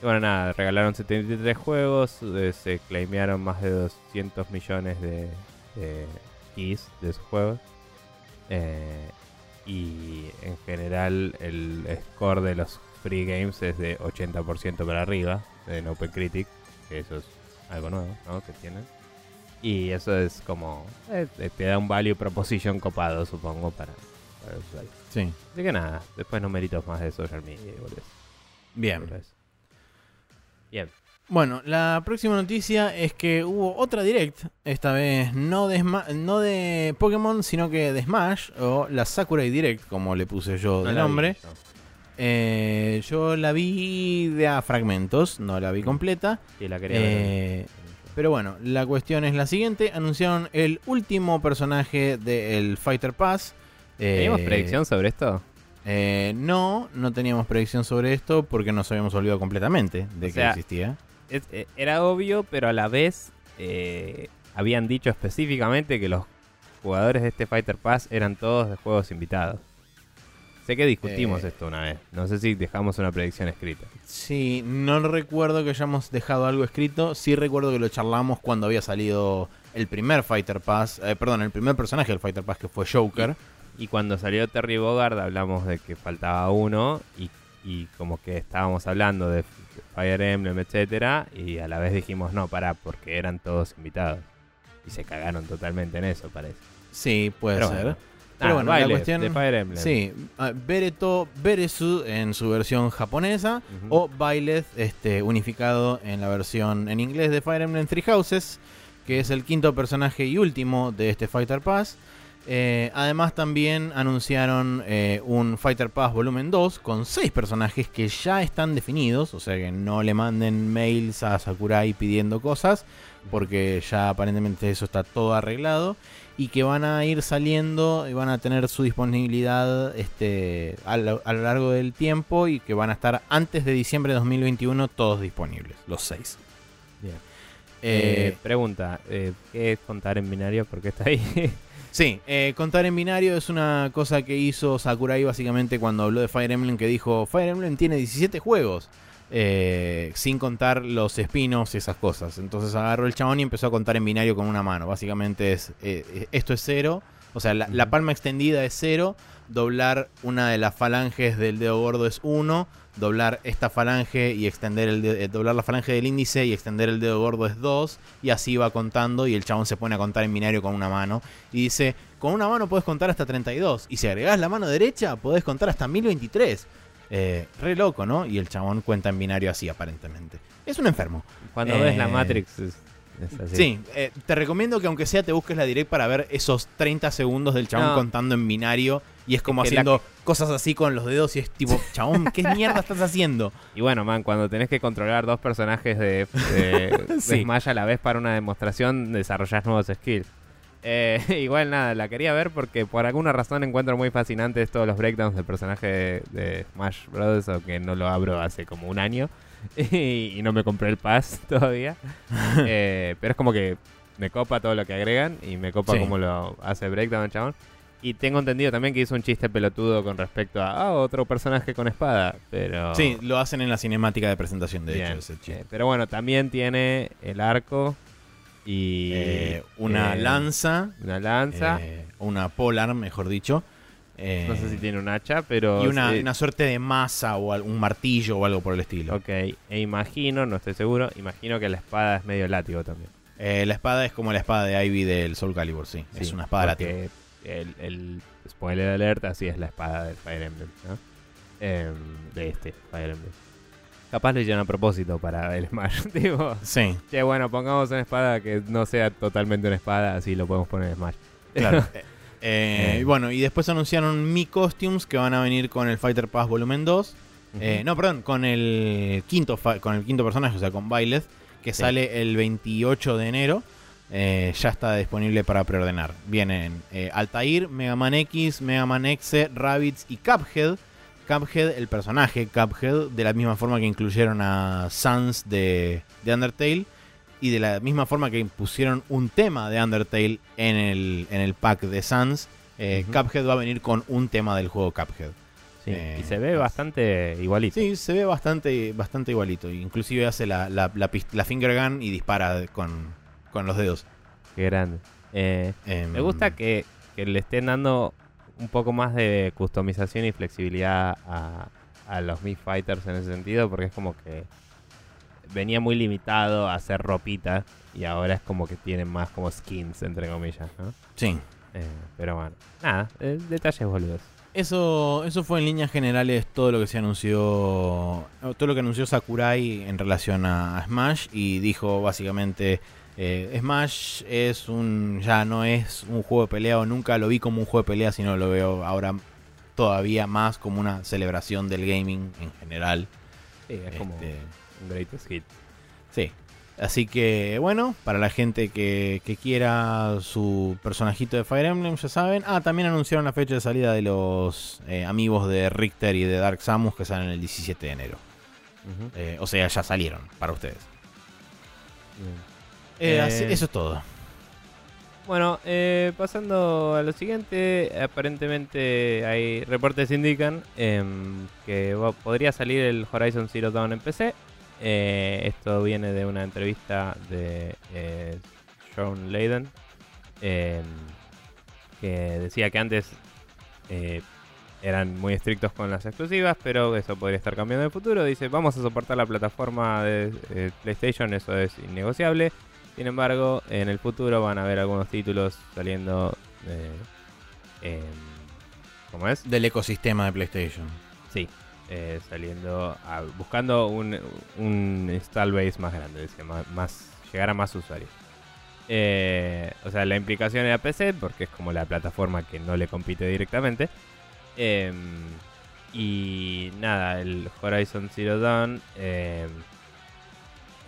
Y bueno, nada, regalaron 73 juegos, eh, se claimearon más de 200 millones de, de keys de esos juegos. Eh, y en general el score de los free games es de 80% para arriba en OpenCritic, que eso es algo nuevo, ¿no? Que tienen. Y eso es como... eh, te- da un value proposition copado, supongo, para, para el usuario. Sí. Así que nada, después numeritos más de social media y boludez. Bien. Bien. Bueno, la próxima noticia es que hubo otra direct, esta vez no de, Sma- no de Pokémon, sino que de Smash, o la Sakurai Direct, como le puse yo de No vi nombre. yo. Eh, yo la vi de a fragmentos, no la vi completa. Sí, la quería ver. Eh, pero bueno, la cuestión es la siguiente. Anunciaron el último personaje del Fighter Pass. Eh, ¿Teníamos predicción sobre esto? eh, no, no teníamos predicción sobre esto porque nos habíamos olvidado completamente de O que sea, existía. Es- eh, era obvio, pero a la vez eh, habían dicho específicamente que los jugadores de este Fighter Pass eran todos de juegos invitados. Sé que discutimos Eh. esto una vez. No sé si dejamos una predicción escrita. Sí, no recuerdo que hayamos dejado algo escrito. Sí recuerdo que lo charlamos cuando había salido el primer Fighter Pass. eh, perdón, el primer personaje del Fighter Pass que fue Joker. Y cuando salió Terry Bogard hablamos de que faltaba uno y, y como que estábamos hablando de Fire Emblem, etcétera, y a la vez dijimos no, pará, porque eran todos invitados. Y se cagaron totalmente en eso, parece. Sí, puede Pero ser. bueno. Pero Ah, bueno, la cuestión- de Fire Emblem. Sí, Bereto Beresu en su versión japonesa o Byleth este, unificado en la versión en inglés de Fire Emblem Three Houses, que es el quinto personaje y último de este Fighter Pass. Eh, además también anunciaron eh, un Fighter Pass Volumen 2 con 6 personajes que ya están definidos, o sea que no le manden mails a Sakurai pidiendo cosas, porque ya aparentemente eso está todo arreglado y que van a ir saliendo y van a tener su disponibilidad este, a, lo, a lo largo del tiempo y que van a estar antes de diciembre de 2021 todos disponibles, los 6. Bien. Eh, Eh, pregunta, eh, ¿qué es contar en binario? ¿Por qué está ahí? Sí, eh, contar en binario es una cosa que hizo Sakurai básicamente cuando habló de Fire Emblem, que dijo, Fire Emblem tiene 17 juegos, eh, sin contar los espinos y esas cosas. Entonces agarró el chabón y empezó a contar en binario con una mano. Básicamente es, eh, eh, esto es cero, o sea, la, palma extendida es cero, doblar una de las falanges del dedo gordo es uno, doblar esta falange y extender el de- eh, doblar la falange del índice y extender el dedo gordo es 2 y así va contando y el chabón se pone a contar en binario con una mano. Y dice, con una mano puedes contar hasta 32 y si agregás la mano derecha podés contar hasta 1023. Eh, re loco, ¿no? Y el chabón cuenta en binario así aparentemente. Es un enfermo. Cuando Eh, ves la Matrix es, es así. Sí, eh, te recomiendo que aunque sea te busques la direct para ver esos 30 segundos del chabón No. contando en binario y es como Es que la haciendo cosas así con los dedos y es tipo, chabón, ¿qué mierda estás haciendo? Y bueno, man, cuando tenés que controlar dos personajes de, de-. Smash a la vez para una demostración, desarrollás nuevos skills. Eh, igual nada, la quería ver porque por alguna razón encuentro muy fascinantes todos los breakdowns del personaje de, Smash Bros. Aunque no lo abro hace como un año y, y no me compré el pass todavía. Eh, pero es como que me copa todo lo que agregan y me copa Sí. cómo lo hace breakdown chabón. Y tengo entendido también que hizo un chiste pelotudo con respecto a ah, otro personaje con espada. Pero. Sí, lo hacen en la cinemática de presentación, de Bien, hecho, ese chiste. eh, pero bueno, también tiene el arco y Eh, una eh, lanza, una lanza. eh, una polar, mejor dicho. no sé si tiene un hacha, pero y una, una suerte de masa o un martillo o algo por el estilo. ok. E imagino, no estoy seguro, imagino que la espada es medio látigo también. Eh, la espada es como la espada de Ivy del Soul Calibur, sí. es una espada látigo. El, el spoiler alert, así es la espada del Fire Emblem, ¿no? Em, de este Fire Emblem. Capaz lo hicieron a propósito para el Smash. Digo, Sí, che, bueno, pongamos una espada que no sea totalmente una espada, así lo podemos poner en Smash. claro. Eh, eh, Eh. bueno, y después anunciaron Mi Costumes que van a venir con el Fighter Pass Volumen 2. Eh, no, perdón, con el quinto con el quinto personaje, o sea, con Byleth, que Sí. sale el 28 de enero. Eh, ya está disponible para preordenar. Vienen eh, Altair, Mega Man X, Mega Man X, Rabbids y Cuphead. Cuphead, el personaje Cuphead, de la misma forma que incluyeron a Sans de, de Undertale. Y de la misma forma que pusieron un tema de Undertale en el, en el pack de Sans. eh. Cuphead va a venir con un tema del juego Cuphead. Sí, Eh, y se ve bastante igualito. Sí, se ve bastante, bastante igualito. Inclusive hace la, la, la, finger gun y dispara con, con los dedos. Qué grande. Eh, Em, me gusta que, que le estén dando un poco más de customización y flexibilidad a, a los Mi Fighters en ese sentido, porque es como que venía muy limitado a hacer ropita y ahora es como que tienen más como skins, entre comillas, ¿no? Sí. Eh, pero bueno, nada, eh, detalles boludos. Eso, eso fue en líneas generales todo lo que se anunció, todo lo que anunció Sakurai en relación a Smash y dijo básicamente eh, Smash es un ya no es un juego de pelea o nunca lo vi como un juego de pelea sino lo veo ahora todavía más como una celebración del gaming en general. Sí, es como Este, un greatest hit. Sí. Así que, bueno, para la gente que, que quiera su personajito de Fire Emblem, ya saben. Ah, también anunciaron la fecha de salida de los eh, amigos de Richter y de Dark Samus que salen el 17 de enero. Eh, o sea, ya salieron para ustedes. Bien. Eh, Eh, así- eso es todo. Bueno, eh, pasando a lo siguiente, aparentemente hay reportes indican em, que va- podría salir el Horizon Zero Dawn en PC. Eh, esto viene de una entrevista de Sean Layden, em, que decía que antes eran muy estrictos con las exclusivas, pero eso podría estar cambiando en el futuro. Dice, vamos a soportar la plataforma de PlayStation, eso es innegociable. Sin embargo, en el futuro van a haber algunos títulos saliendo. eh, ¿Cómo es? Del ecosistema de PlayStation. Sí, eh, saliendo. a- buscando un, un install base más grande, más, más- llegar a más usuarios. Eh, o sea, la implicación era PC, porque es como la plataforma que no le compite directamente. Em, y nada, el Horizon Zero Dawn em,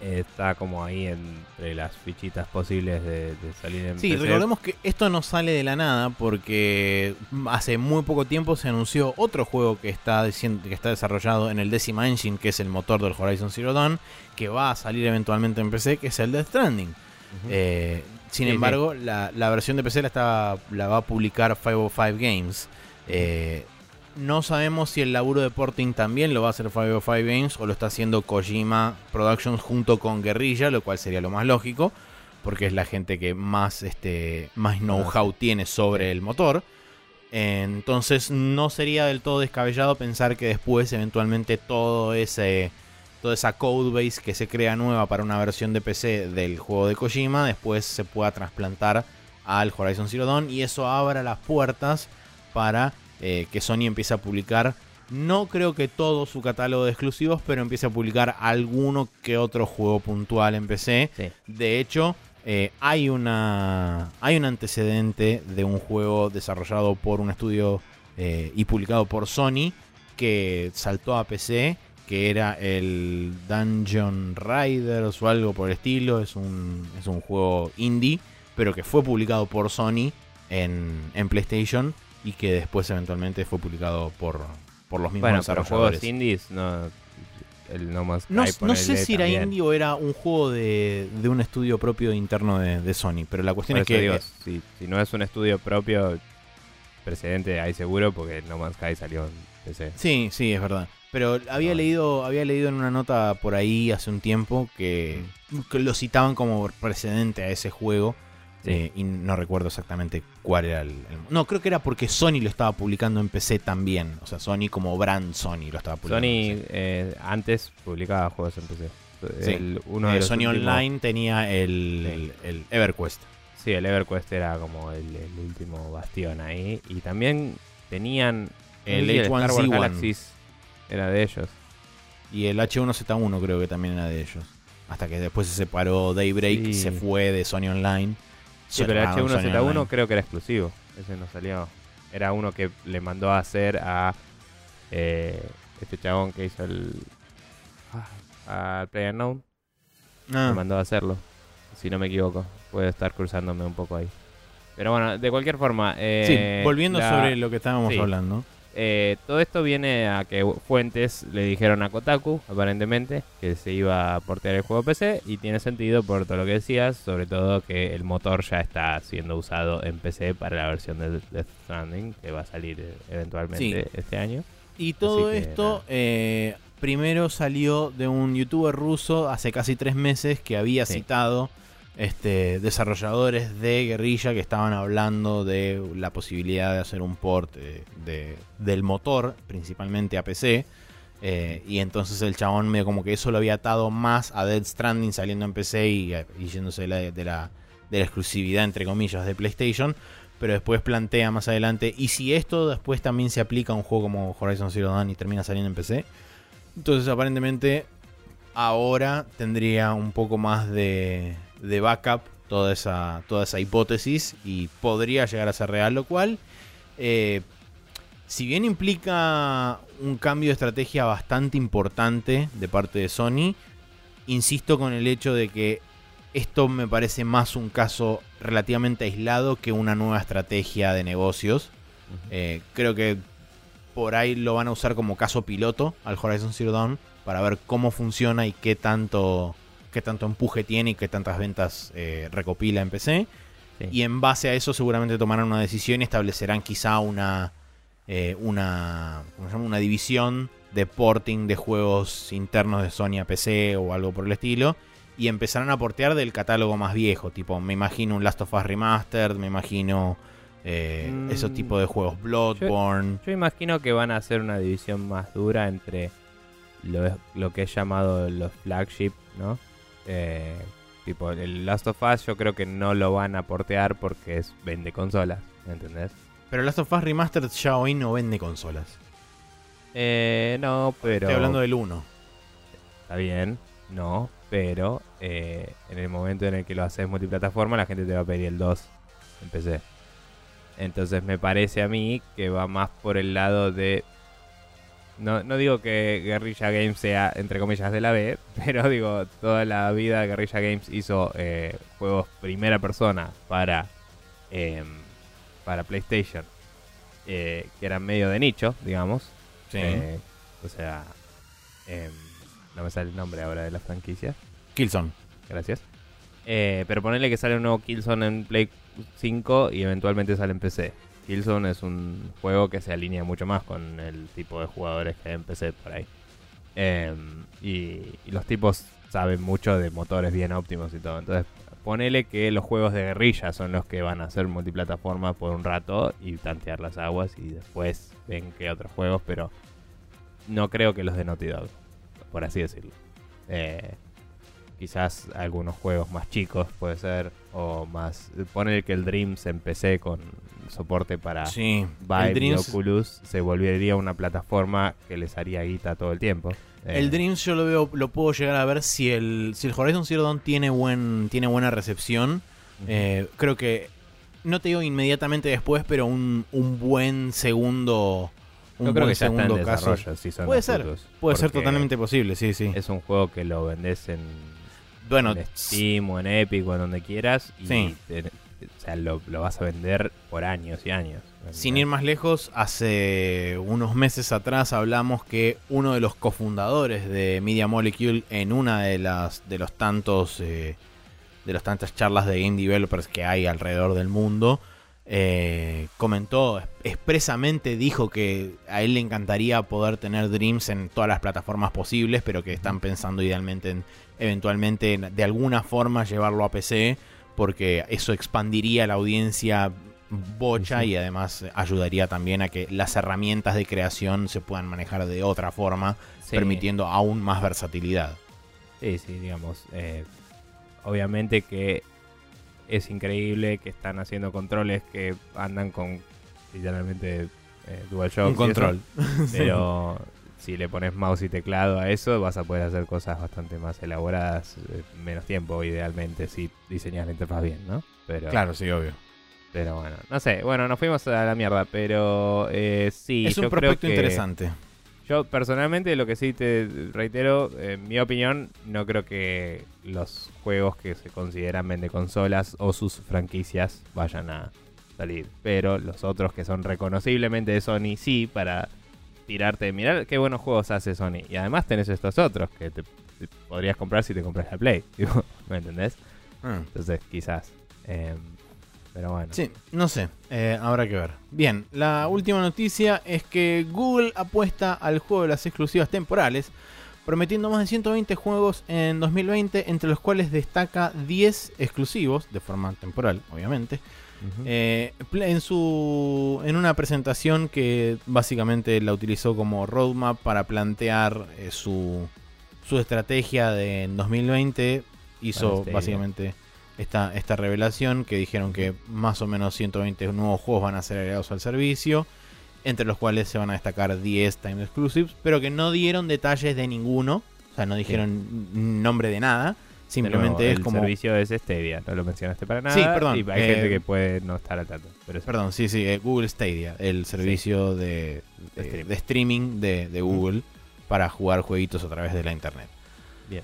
está como ahí entre las fichitas posibles de, de salir en Sí, PC. recordemos que esto no sale de la nada porque hace muy poco tiempo se anunció otro juego que está, diciendo, que está desarrollado en el Decima Engine, que es el motor del Horizon Zero Dawn, que va a salir eventualmente en PC, que es el Death Stranding. Eh, sin Sí, embargo, La, la versión de PC la, está, la va a publicar 505 Games. Eh, no sabemos si el laburo de porting también lo va a hacer 505 Games o lo está haciendo Kojima Productions junto con Guerrilla, lo cual sería lo más lógico, porque es la gente que más, este, más know-how tiene sobre el motor. Entonces no sería del todo descabellado pensar que después eventualmente todo ese toda esa codebase que se crea nueva para una versión de PC del juego de Kojima después se pueda trasplantar al Horizon Zero Dawn y eso abra las puertas para eh, que Sony empiece a publicar no creo que todo su catálogo de exclusivos pero empiece a publicar alguno que otro juego puntual en PC Sí. de hecho eh, hay una hay un antecedente de un juego desarrollado por un estudio eh, y publicado por Sony que saltó a PC que era el Dungeon Riders o algo por el estilo. Es un, es un juego indie, pero que fue publicado por Sony en, en PlayStation y que después eventualmente fue publicado por, por los mismos Bueno, pero desarrolladores. juegos indies, no. El No Man's Sky. No, no sé si era también. indie o era un juego de, de un estudio propio interno de, de Sony, pero la cuestión Por es que si, si no es un estudio propio, precedente hay seguro, porque No Man's Sky salió en PC. Sí, sí, es verdad. Pero había No. leído, había leído en una nota por ahí hace un tiempo que, que lo citaban como precedente a ese juego. Eh, y no recuerdo exactamente cuál era el, el- No, creo que era porque Sony lo estaba publicando en PC también. O sea, Sony como brand Sony lo estaba publicando. Sony eh, antes publicaba juegos en PC. Sí. El- uno Eh, de Sony últimos- Online tenía el, el EverQuest. Sí, el EverQuest era como el, último bastión ahí. Y también tenían. El no sé si Star Wars H1Z1. Galaxies era de ellos. Y el H1Z1 creo que también era de ellos. Hasta que después se separó Daybreak, Sí. se fue de Sony Online. Sí, pero el Cerraron Sony H1Z1 Online. creo que era exclusivo. Ese no salió. Era uno que le mandó a hacer a eh, este chabón que hizo el. Ah, al PlayerUnknown. Ah. Le mandó a hacerlo. Si no me equivoco. Puede estar cruzándome un poco ahí. Pero bueno, de cualquier forma. eh, sí, volviendo la- sobre lo que estábamos sí. hablando. Eh, todo esto viene a que fuentes le dijeron a Kotaku, aparentemente, que se iba a portear el juego PC y tiene sentido por todo lo que decías, sobre todo que el motor ya está siendo usado en PC para la versión de Death Stranding, que va a salir eventualmente este año. Y todo que, esto eh, primero salió de un youtuber ruso hace casi tres meses que había Sí. citado este, desarrolladores de guerrilla que estaban hablando de la posibilidad de hacer un port eh, de, del motor, principalmente a PC. eh, y entonces el chabón medio como que eso lo había atado más a Dead Stranding saliendo en PC y, y yéndose de la, de, la, de la exclusividad, entre comillas, de PlayStation. Pero después plantea más adelante, ¿y si esto después también se aplica a un juego como Horizon Zero Dawn y termina saliendo en PC? Entonces aparentemente ahora tendría un poco más de, de backup toda esa, toda esa hipótesis y podría llegar a ser real, lo cual, eh, si bien implica un cambio de estrategia bastante importante de parte de Sony, insisto con el hecho de que esto me parece más un caso relativamente aislado que una nueva estrategia de negocios. Eh, creo que por ahí lo van a usar como caso piloto al Horizon Zero Dawn para ver cómo funciona y qué tanto, qué tanto empuje tiene y qué tantas ventas eh, recopila en PC. Sí. Y en base a eso seguramente tomarán una decisión y establecerán quizá una, eh, una, ¿cómo se llama? una división de porting de juegos internos de Sony a PC o algo por el estilo. Y empezarán a portear del catálogo más viejo. Tipo, me imagino un Last of Us Remastered, me imagino eh, Mm, esos tipos de juegos. Bloodborne. Yo imagino que van a hacer una división más dura entre lo, lo que es llamado los flagship, ¿no? Eh, tipo, el Last of Us yo creo que no lo van a portear porque es vende consolas, ¿me entendés? Pero Last of Us Remastered ya hoy no vende consolas. Eh, no, pero... Estoy hablando del 1. Está bien. no, pero eh, en el momento en el que lo haces multiplataforma, la gente te va a pedir el 2 en PC. Entonces me parece a mí que va más por el lado de... No, no digo que Guerrilla Games sea, entre comillas, de la B, pero digo, toda la vida Guerrilla Games hizo eh, juegos primera persona para, em, para PlayStation, eh, que eran medio de nicho, digamos. Sí. Eh, o sea, em, no me sale el nombre ahora de la franquicia. Killzone. Gracias. Eh, pero ponerle que sale un nuevo Killzone en Play 5 y eventualmente sale en PC. Killzone es un juego que se alinea mucho más con el tipo de jugadores que PC por ahí. Em, y, los tipos saben mucho de motores bien óptimos y todo. Entonces, ponele que los juegos de guerrilla son los que van a ser multiplataforma por un rato y tantear las aguas y después ven que otros juegos, pero no creo que los de Naughty Dog, por así decirlo. Eh, quizás algunos juegos más chicos puede ser, o más... Poner que el Dreams empecé con soporte para Sí. Vive el y Oculus, se volvería una plataforma que les haría guita todo el tiempo. Eh, el Dreams yo lo veo, lo puedo llegar a ver si el, si el Horizon Zero Dawn tiene buen, tiene buena recepción. Eh, creo que no te digo inmediatamente después, pero un, un buen segundo, un Yo creo buen que ya está en segundo caso. desarrollo, si son Puede ser, Puede ser totalmente posible, sí, sí. Es un juego que lo vendes en, Bueno, en Steam o en Epic o en donde quieras y Sí. te- o sea, lo, lo vas a vender por años y años. Sin ir más lejos, hace unos meses atrás hablamos que uno de los cofundadores de Media Molecule en una de las de los tantos eh, de las tantas charlas de game developers que hay alrededor del mundo eh, comentó expresamente dijo que a él le encantaría poder tener Dreams en todas las plataformas posibles, pero que están pensando idealmente en eventualmente en- de alguna forma llevarlo a PC porque eso expandiría la audiencia bocha Sí, sí. y además ayudaría también a que las herramientas de creación se puedan manejar de otra forma, Sí. permitiendo aún más versatilidad. Sí, sí, digamos. eh, obviamente que es increíble que están haciendo controles que andan con literalmente eh, DualShock. Un y eso, control. pero si le pones mouse y teclado a eso, vas a poder hacer cosas bastante más elaboradas, eh, menos tiempo, idealmente, si diseñas la interfaz bien, ¿no? Pero, Claro, sí, obvio. pero bueno, no sé, bueno, nos fuimos a la mierda, pero eh, sí, es un yo creo prospecto que- interesante. Yo personalmente lo que sí te reitero, en mi opinión, no creo que los juegos que se consideran vende consolas o sus franquicias vayan a salir. Pero los otros que son reconociblemente de Sony, sí, para tirarte, mirar qué buenos juegos hace Sony. Y además tenés estos otros que te, te podrías comprar si te compras la Play. ¿Me entendés? Mm. Entonces quizás. em, pero bueno. Sí, no sé, eh, habrá que ver. Bien, la última noticia es que Google apuesta al juego de las exclusivas temporales, prometiendo más de 120 juegos en 2020, entre los cuales destaca 10 exclusivos, de forma temporal, obviamente, Eh, en, su, en una presentación que básicamente la utilizó como roadmap para plantear eh, su, su estrategia de en 2020. Hizo Stadia. básicamente esta, esta revelación que dijeron que más o menos 120 nuevos juegos van a ser agregados al servicio, entre los cuales se van a destacar 10 Time Exclusives, pero que no dieron detalles de ninguno, o sea, no dijeron nombre de nada. Simplemente nuevo, es el como servicio es Stadia, no lo mencionaste para nada. Sí, perdón, Y hay eh, gente que puede no estar al tanto. Pero es- Perdón, sí, sí, eh, Google Stadia, el servicio de, De de- stream. de streaming de, de Google para jugar jueguitos a través de la internet. Bien.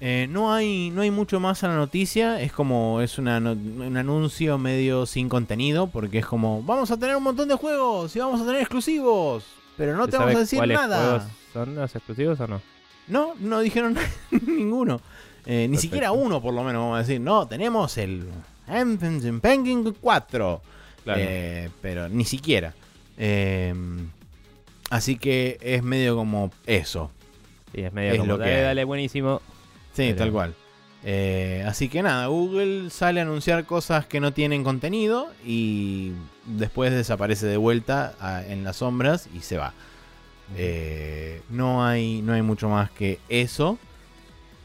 Eh, no, hay, no hay mucho más a la noticia, es como es una un anuncio medio sin contenido, porque es como, vamos a tener un montón de juegos y vamos a tener exclusivos, pero no ¿Se te vamos a decir nada. ¿Son los exclusivos o no? No, no dijeron ninguno. Eh, ni siquiera uno, por lo menos, vamos a decir. No, tenemos el Anthem Penguin 4. Eh, pero ni siquiera. Eh, así que es medio como eso. sí, es medio es como, lo dale, dale, buenísimo. Sí, Pero- tal cual. Eh, así que nada, Google sale a anunciar cosas que no tienen contenido y después desaparece de vuelta a- en las sombras y se va. Eh, no, hay, no hay mucho más que eso.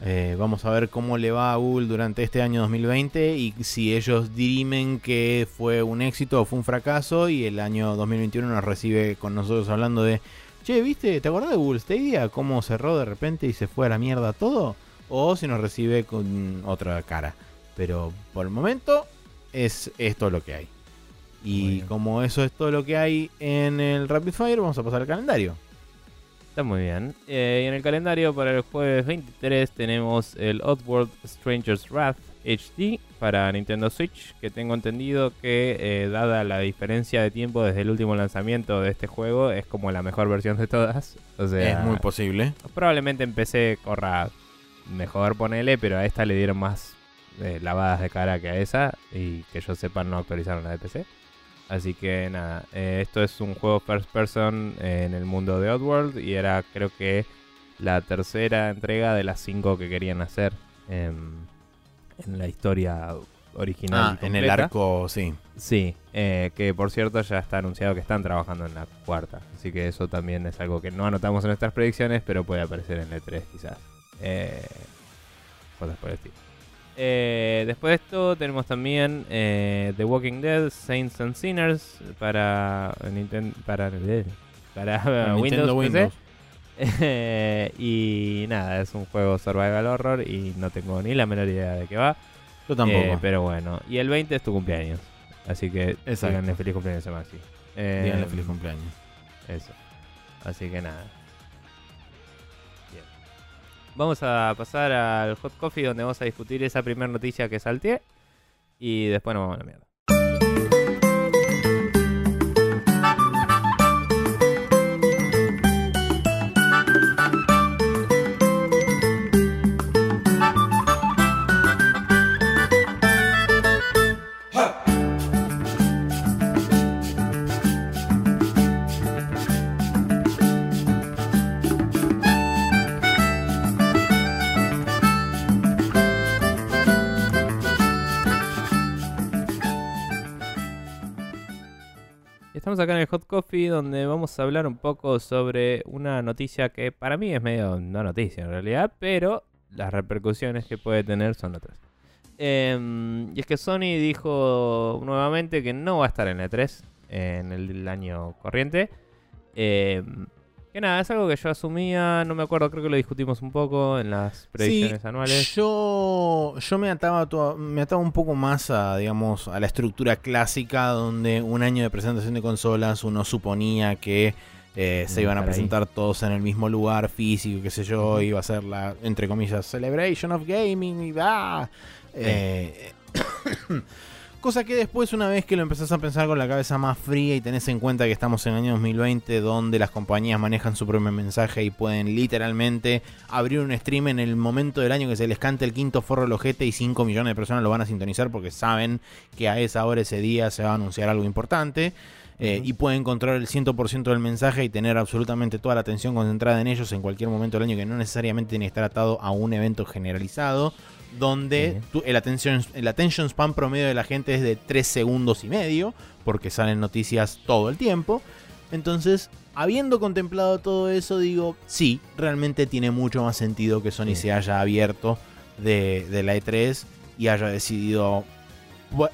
Eh, vamos a ver cómo le va a Google durante este año 2020 y si ellos dirimen que fue un éxito o fue un fracaso y el año 2021 nos recibe con nosotros hablando de, che, ¿viste? ¿Te acordás de Google Stadia? ¿Cómo cerró de repente y se fue a la mierda todo? o si nos recibe con otra cara. Pero por el momento es esto lo que hay. Y como eso es todo lo que hay en el Rapid Fire, vamos a pasar al calendario. Está muy bien. Eh, y en el calendario para el jueves 23 tenemos el Oddworld Stranger's Wrath HD para Nintendo Switch, que tengo entendido que eh, dada la diferencia de tiempo desde el último lanzamiento de este juego, es como la mejor versión de todas. O sea, es muy posible. probablemente en PC corra mejor ponele, pero a esta le dieron más eh, lavadas de cara que a esa y que yo sepa no actualizaron la de PC. Así que nada, eh, esto es un juego first person eh, en el mundo de Oddworld y era creo que la tercera entrega de las cinco que querían hacer em, en la historia original. Ah, en el arco, sí. Sí, eh, que por cierto ya está anunciado que están trabajando en la cuarta. Así que eso también es algo que no anotamos en nuestras predicciones, pero puede aparecer en el 3 quizás. Eh, cosas por el estilo. Eh, después de esto tenemos también eh, The Walking Dead, Saints and Sinners para Nintendo, para, Windows. Windows. Y nada, es un juego survival horror y no tengo ni la menor idea de qué va. Yo tampoco. Eh, pero bueno, y el 20 es tu cumpleaños. Así que díganle feliz cumpleaños a Maxi. Díganle feliz cumpleaños. Eso. Así que nada. Vamos a pasar al Hot Coffee donde vamos a discutir esa primera noticia que salteé. Y después nos vamos a la mierda. Estamos acá en el Hot Coffee donde vamos a hablar un poco sobre una noticia que para mí es medio no noticia en realidad, pero las repercusiones que puede tener son otras. Em, y es que Sony dijo nuevamente que no va a estar en E3 en el año corriente. Em, que nada, es algo que yo asumía, no me acuerdo, creo que lo discutimos un poco en las predicciones Sí, anuales. Yo, yo me ataba to- me ataba un poco más a, digamos, a la estructura clásica donde un año de presentación de consolas uno suponía que eh, se iban a ahí. presentar todos en el mismo lugar físico, qué sé yo, iba a ser la, entre comillas, celebration of gaming y va. Eh, cosa que después, una vez que lo empezás a pensar con la cabeza más fría y tenés en cuenta que estamos en el año 2020, donde las compañías manejan su propio mensaje y pueden literalmente abrir un stream en el momento del año que se les cante el quinto forro del ojete y 5 millones de personas lo van a sintonizar porque saben que a esa hora, ese día, se va a anunciar algo importante. eh, y pueden controlar el 100% del mensaje y tener absolutamente toda la atención concentrada en ellos en cualquier momento del año que no necesariamente tiene que estar atado a un evento generalizado donde el, attention, el attention span promedio de la gente es de 3 segundos y medio porque salen noticias todo el tiempo. Entonces, habiendo contemplado todo eso, digo, sí, realmente tiene mucho más sentido que Sony Sí. se haya abierto de, de la E3 y haya decidido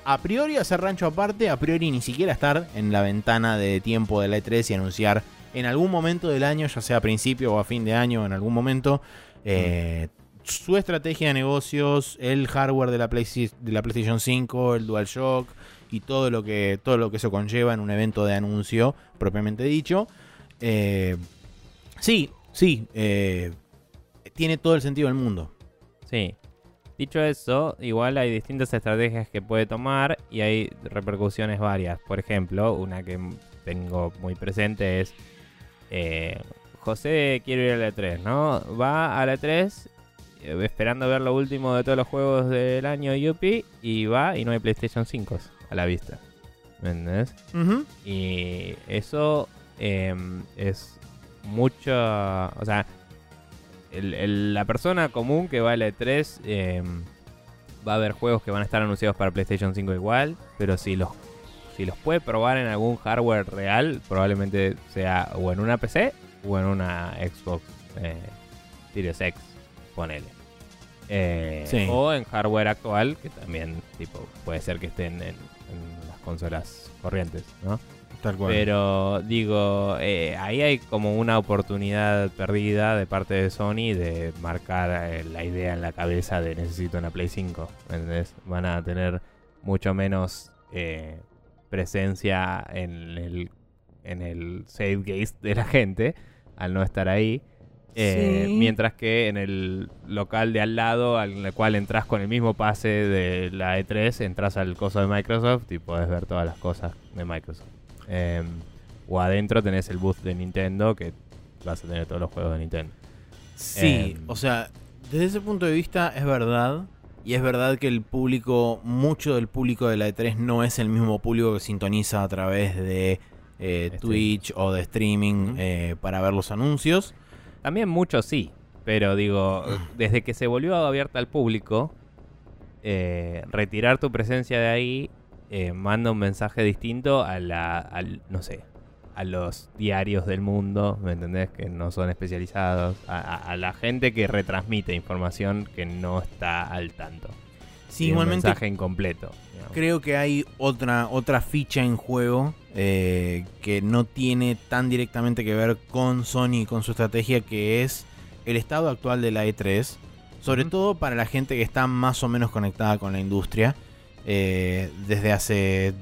a priori hacer rancho aparte, a priori ni siquiera estar en la ventana de tiempo de la E3 y anunciar en algún momento del año, ya sea a principio o a fin de año, en algún momento, eh, su estrategia de negocios, el hardware de la, PlayStation 5, el DualShock y todo lo que todo lo que eso conlleva en un evento de anuncio propiamente dicho. Eh, sí, sí, eh, tiene todo el sentido del mundo. Sí. Dicho eso, igual hay distintas estrategias que puede tomar y hay repercusiones varias. Por ejemplo, una que tengo muy presente es eh, José quiere ir a la E3, ¿no? Va a la E3 eh, esperando ver lo último de todos los juegos del año Yuppie y va y no hay PlayStation 5 a la vista. ¿Me entendés? Y eso em, es mucho. O sea, el- el- la persona común que va a la E3 em, va a haber juegos que van a estar anunciados para PlayStation 5 igual, pero si los, si los puede probar en algún hardware real, probablemente sea o en una PC o en una Xbox eh, Series X, ponele. Eh, Sí. O en hardware actual, que también tipo puede ser que estén en, en las consolas corrientes, ¿no? Tal cual. Pero digo, eh, ahí hay como una oportunidad perdida de parte de Sony de marcar eh, la idea en la cabeza de necesito una Play 5. ¿entendés? Van a tener mucho menos presencia en el, en el save gate de la gente al no estar ahí. Eh, Sí. Mientras que en el local de al lado, al cual entras con el mismo pase de la E3, entras al coso de Microsoft y podés ver todas las cosas de Microsoft. Eh, o adentro tenés el booth de Nintendo que vas a tener todos los juegos de Nintendo. Sí, Em. o sea, desde ese punto de vista es verdad. Y es verdad que el público, mucho del público de la E3 no es el mismo público que sintoniza a través de eh. Twitch o de streaming eh, para ver los anuncios. También muchos sí, pero digo, desde que se volvió abierta al público, eh, retirar tu presencia de ahí eh, manda un mensaje distinto a la, al, no sé, a los diarios del mundo, ¿me entendés? Que no son especializados, a, a- a la gente que retransmite información que no está al tanto. Sí, un mensaje incompleto. digamos. creo que hay otra, otra ficha en juego eh, que no tiene tan directamente que ver con Sony y con su estrategia, que es el estado actual de la E3. Sobre todo para la gente que está más o menos conectada con la industria. eh, desde hace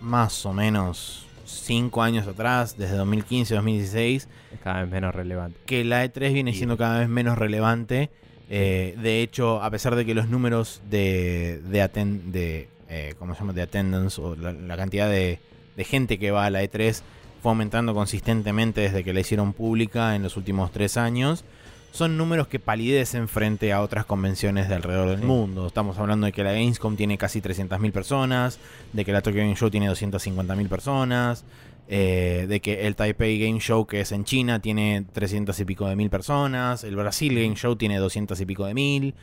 más o menos 5 años atrás, desde 2015-2016, Es cada vez menos relevante. que la E3 viene siendo cada vez menos relevante. Eh, de hecho, a pesar de que los números de, de, aten- de, eh, ¿cómo se llama? de attendance o la, la cantidad de, de gente que va a la E3 fue aumentando consistentemente desde que la hicieron pública en los últimos tres años, son números que palidecen frente a otras convenciones de alrededor del Sí. mundo. Estamos hablando de que la Gamescom tiene casi 300.000 personas, de que la Tokyo Game Show tiene 250.000 personas, eh, de que el Taipei Game Show, que es en China, tiene 300 y pico de mil personas, el Brasil Game Show tiene 200 y pico de mil.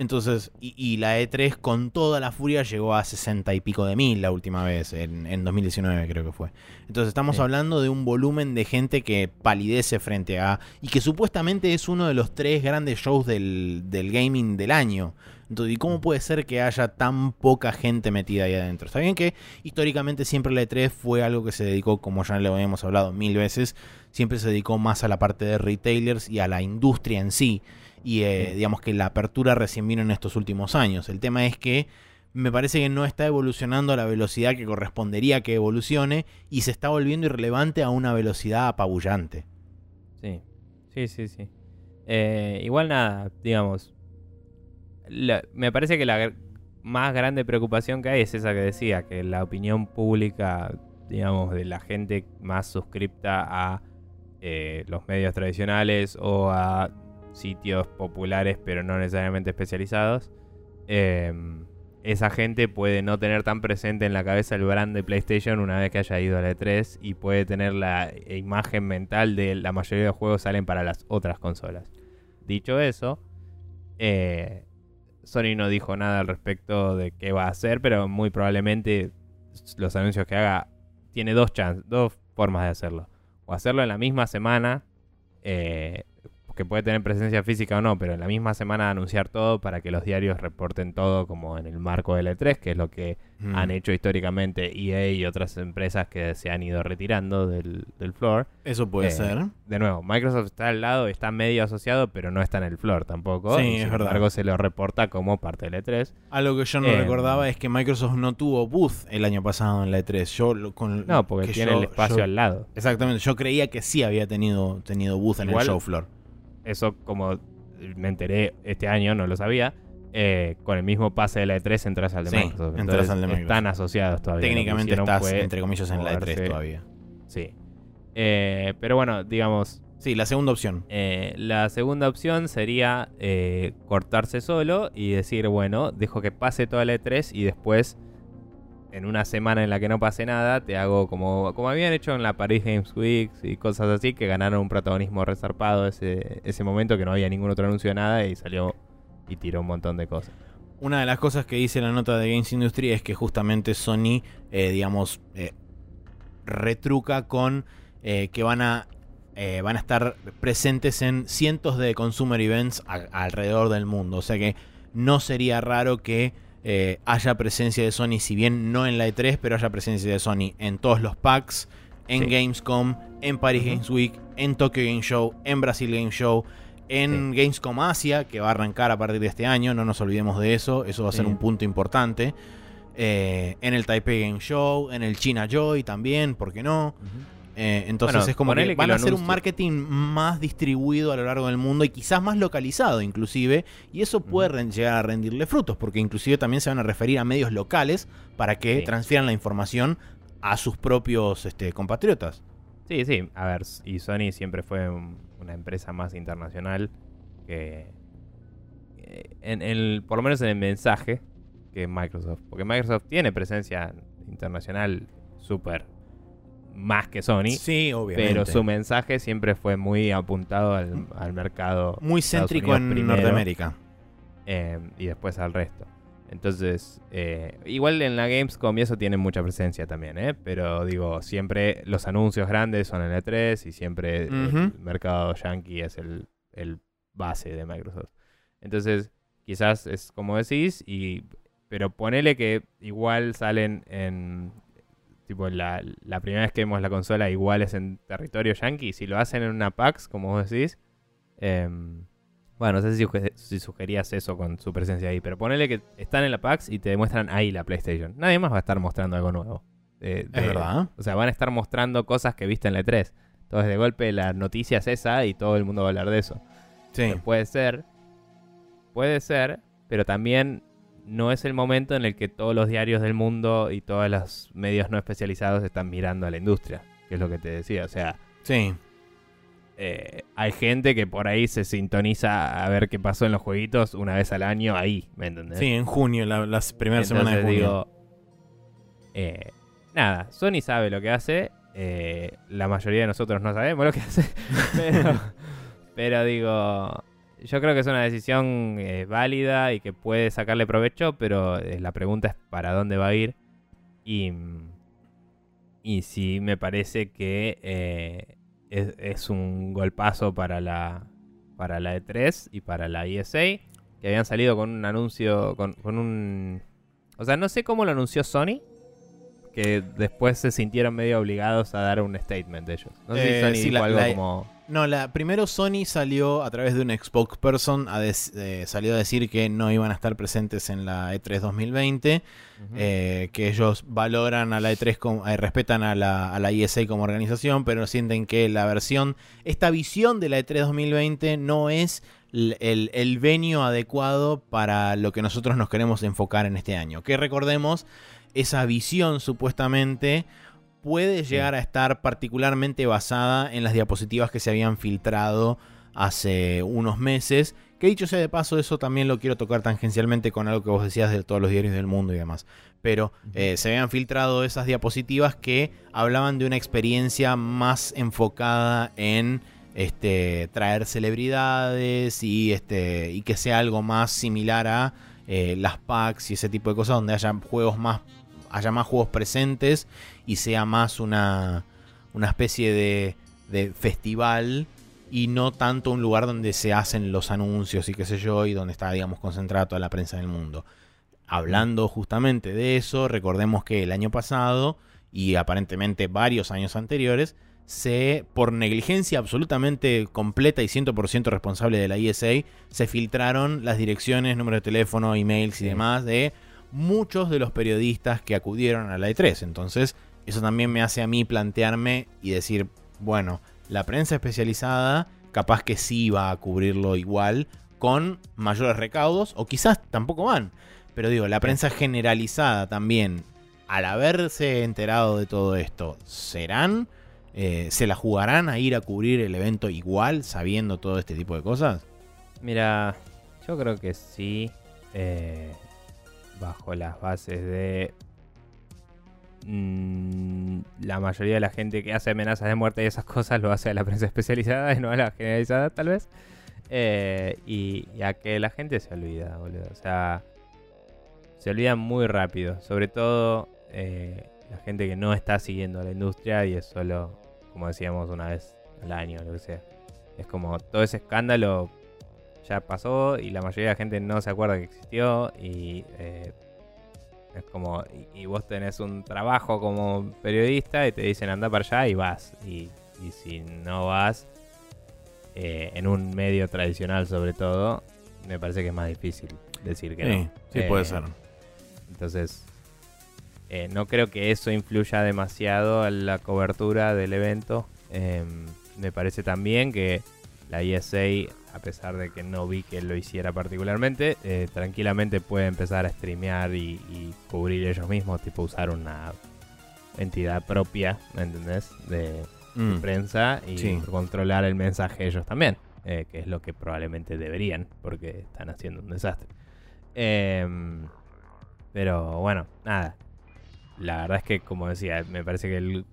Entonces, y, y la E3 con toda la furia llegó a 60 y pico de mil la última vez, en, en 2019 creo que fue. Entonces estamos Sí. hablando de un volumen de gente que palidece frente a... y que supuestamente es uno de los tres grandes shows del, del gaming del año. Entonces, ¿y cómo puede ser que haya tan poca gente metida ahí adentro? Está bien que históricamente siempre la E3 fue algo que se dedicó, como ya lo habíamos hablado mil veces, siempre se dedicó más a la parte de retailers y a la industria en sí. Y eh, digamos que la apertura recién vino en estos últimos años. El tema es que me parece que no está evolucionando a la velocidad que correspondería que evolucione y se está volviendo irrelevante a una velocidad apabullante. Sí, sí, sí, sí. Eh, igual nada, digamos. Me parece que la más grande preocupación que hay es esa que decía, que la opinión pública, digamos, de la gente más suscripta a eh, los medios tradicionales o a sitios populares pero no necesariamente especializados, em, esa gente puede no tener tan presente en la cabeza el brand de PlayStation una vez que haya ido a la E3 y puede tener la imagen mental de la mayoría de los juegos salen para las otras consolas. Dicho eso, eh, Sony no dijo nada al respecto de qué va a hacer, pero muy probablemente los anuncios que haga tiene dos chan- dos formas de hacerlo. O hacerlo en la misma semana, eh, que puede tener presencia física o no, pero en la misma semana anunciar todo para que los diarios reporten todo como en el marco del E3, que es lo que Mm. han hecho históricamente EA y otras empresas que se han ido retirando del, del floor. Eso puede Eh, ser. De nuevo, Microsoft está al lado, está medio asociado, pero no está en el floor tampoco. Sí, y es sin verdad. embargo, se lo reporta como parte del E3. Algo que yo no eh, recordaba es que Microsoft no tuvo booth el año pasado en la E3. Yo lo- con No, porque que tiene yo- el espacio yo- al lado. Exactamente, yo creía que sí había tenido, tenido booth en Igual- el show floor. Eso, como me enteré este año, no lo sabía. eh, con el mismo pase de la E3 entras al de Sí, Microsoft. Entonces, al de Microsoft. Están asociados todavía. Técnicamente estás, entre comillas, en la E3 moverse- todavía. Sí. Eh, pero bueno, digamos, Sí, la segunda opción. Eh, la segunda opción sería eh, cortarse solo y decir, bueno, dejo que pase toda la E3 y después, en una semana en la que no pase nada, te hago como, como habían hecho en la Paris Games Week y cosas así, que ganaron un protagonismo resarpado ese, ese momento, que no había ningún otro anuncio de nada y salió y tiró un montón de cosas. Una de las cosas que dice la nota de Games Industry es que justamente Sony, eh, digamos, eh, retruca con eh, que van a, van a estar presentes en cientos de consumer events alrededor del mundo. O sea que no sería raro que eh, haya presencia de Sony, si bien no en la E3, pero haya presencia de Sony en todos los packs, en Sí. Gamescom, en Paris. Games Week, en Tokyo Game Show, en Brasil Game Show, en Gamescom Asia, que va a arrancar a partir de este año, no nos olvidemos de eso, eso va a ser un punto importante. Eh, en el Taipei Game Show, en el China Joy también, ¿por qué no? Eh, entonces Bueno, es como que van a hacer un marketing más distribuido a lo largo del mundo y quizás más localizado inclusive, y eso puede llegar a rendirle frutos, porque inclusive también se van a referir a medios locales para que Sí. transfieran la información a sus propios este, compatriotas. Sí, sí. A ver, y Sony siempre fue un- una empresa más internacional que. eh, En el, por lo menos en el mensaje que Microsoft. Porque Microsoft tiene presencia internacional súper más que Sony. Sí, obviamente. pero su mensaje siempre fue muy apuntado al, al mercado. Muy céntrico en primero, Norteamérica. eh, y después al resto. Entonces, eh, igual en la Gamescom y eso tiene mucha presencia también, ¿eh? Pero digo, siempre los anuncios grandes son en E3 y siempre el mercado yankee es el, el base de Microsoft. Entonces, quizás es como decís, y pero ponele que igual salen en... Tipo, la, la primera vez que vemos la consola igual es en territorio yankee. Si lo hacen en una PAX, como vos decís, em, bueno, no sé si, suge- si sugerías eso con su presencia ahí, pero ponele que están en la PAX y te demuestran ahí la PlayStation. Nadie más va a estar mostrando algo nuevo. Eh, Es de- verdad. O sea, van a estar mostrando cosas que viste en la E3. Entonces, de golpe, la noticia es esa y todo el mundo va a hablar de eso. Sí. Puede ser, puede ser, pero también no es el momento en el que todos los diarios del mundo y todos los medios no especializados están mirando a la industria, que es lo que te decía. O sea, Sí. eh, hay gente que por ahí se sintoniza a ver qué pasó en los jueguitos una vez al año ahí, ¿me entendés? Sí, en junio, la, la primera semana de junio. digo, eh, nada, Sony sabe lo que hace, eh, la mayoría de nosotros no sabemos lo que hace, pero, pero digo, yo creo que es una decisión eh, válida y que puede sacarle provecho, pero eh, la pregunta es para dónde va a ir y, y sí me parece que eh, es, es un golpazo para la, para la E3 y para la ESA, que habían salido con un anuncio, con, con un... O sea, no sé cómo lo anunció Sony, que después se sintieron medio obligados a dar un statement de ellos. No sé si Sony sí, dijo la- algo la- como... No, la, primero Sony salió a través de un spokesperson, a des- eh, salió a decir que no iban a estar presentes en la E E3 2020, Ujú. eh, que ellos valoran a la E3, como- eh, respetan a la, a la ESA como organización, pero sienten que la versión, esta visión de la E3 2020 no es el, el venio adecuado para lo que nosotros nos queremos enfocar en este año. Que recordemos, esa visión supuestamente puede llegar a estar particularmente basada en las diapositivas que se habían filtrado hace unos meses. Que dicho sea de paso, eso también lo quiero tocar tangencialmente con algo que vos decías de todos los diarios del mundo y demás. Pero eh, se habían filtrado esas diapositivas que hablaban de una experiencia más enfocada en este, traer celebridades y, este, y que sea algo más similar a eh, las packs y ese tipo de cosas donde haya juegos más haya más juegos presentes y sea más una, una especie de, de festival y no tanto un lugar donde se hacen los anuncios y qué sé yo y donde está digamos concentrada toda la prensa del mundo. Hablando justamente de eso, recordemos que el año pasado y aparentemente varios años anteriores se, por negligencia absolutamente completa y 100% responsable de la ESA, se filtraron las direcciones, números de teléfono, emails y demás de muchos de los periodistas que acudieron a la E3. Entonces, eso también me hace a mí plantearme y decir, bueno, la prensa especializada capaz que sí va a cubrirlo igual con mayores recaudos o quizás tampoco van. Pero digo, la prensa generalizada también, al haberse enterado de todo esto, ¿serán? eh, ¿Se la jugarán a ir a cubrir el evento igual sabiendo todo este tipo de cosas? Mira, yo creo que sí, eh, bajo las bases de mm, la mayoría de la gente que hace amenazas de muerte y esas cosas lo hace a la prensa especializada y no a la generalizada, tal vez. Eh, y, y a que la gente se olvida, boludo. O sea, se olvida muy rápido. Sobre todo eh, la gente que no está siguiendo la industria y es solo, como decíamos una vez al año, lo que sea. Es como todo ese escándalo ya pasó y la mayoría de la gente no se acuerda que existió y eh, Es como, y, y vos tenés un trabajo como periodista y te dicen anda para allá y vas. Y, y si no vas, eh, en un medio tradicional sobre todo, me parece que es más difícil decir que Sí, no. sí, Eh, puede ser. Entonces, eh, no creo que eso influya demasiado en la cobertura del evento. Eh, me parece también que la ESA, a pesar de que no vi que lo hiciera particularmente, eh, tranquilamente puede empezar a streamear y, y cubrir ellos mismos, tipo usar una entidad propia, ¿me entendés? De Mm. prensa y Sí. controlar el mensaje ellos también, eh, que es lo que probablemente deberían, porque están haciendo un desastre. Em, pero bueno, nada. La verdad es que, como decía, me parece que el,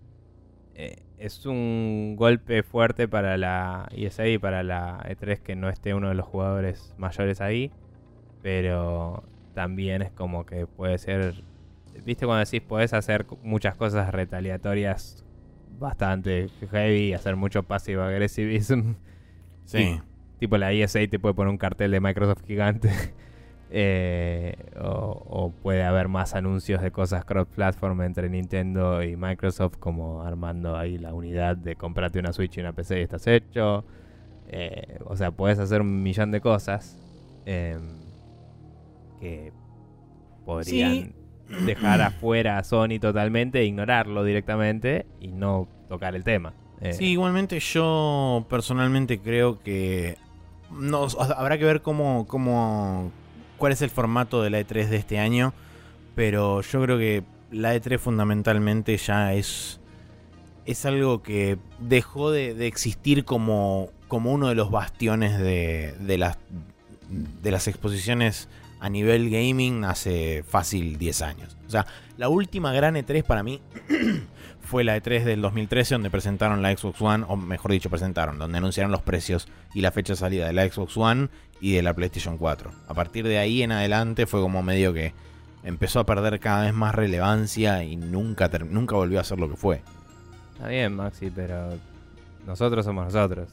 eh, es un golpe fuerte para la ESA y para la E3 que no esté uno de los jugadores mayores ahí. Pero también es como que puede ser. ¿Viste cuando decís podés hacer muchas cosas retaliatorias bastante heavy, hacer mucho passive aggressivism? Sí. Tipo la ESA te puede poner un cartel de Microsoft gigante. Eh, o, o puede haber más anuncios de cosas cross-platform entre Nintendo y Microsoft, como armando ahí la unidad de comprarte una Switch y una PC y estás hecho. Eh, o sea, puedes hacer un millón de cosas em, que podrían dejar afuera a Sony totalmente, ignorarlo directamente y no tocar el tema. Eh, Sí, igualmente yo personalmente creo que no, habrá que ver cómo, cómo, cuál es el formato de la E3 de este año, pero yo creo que la E3 fundamentalmente ya es es algo que dejó de, existir como, como uno de los bastiones de, de las de las exposiciones a nivel gaming hace fácil 10 años. O sea, la última gran E3 para mí fue la E3 del 2013 donde presentaron la Xbox One, o mejor dicho, presentaron, donde anunciaron los precios y la fecha de salida de la Xbox One y de la PlayStation 4. A partir de ahí en adelante fue como medio que empezó a perder cada vez más relevancia y nunca, nunca volvió a ser lo que fue. Está bien, Maxi, pero nosotros somos nosotros.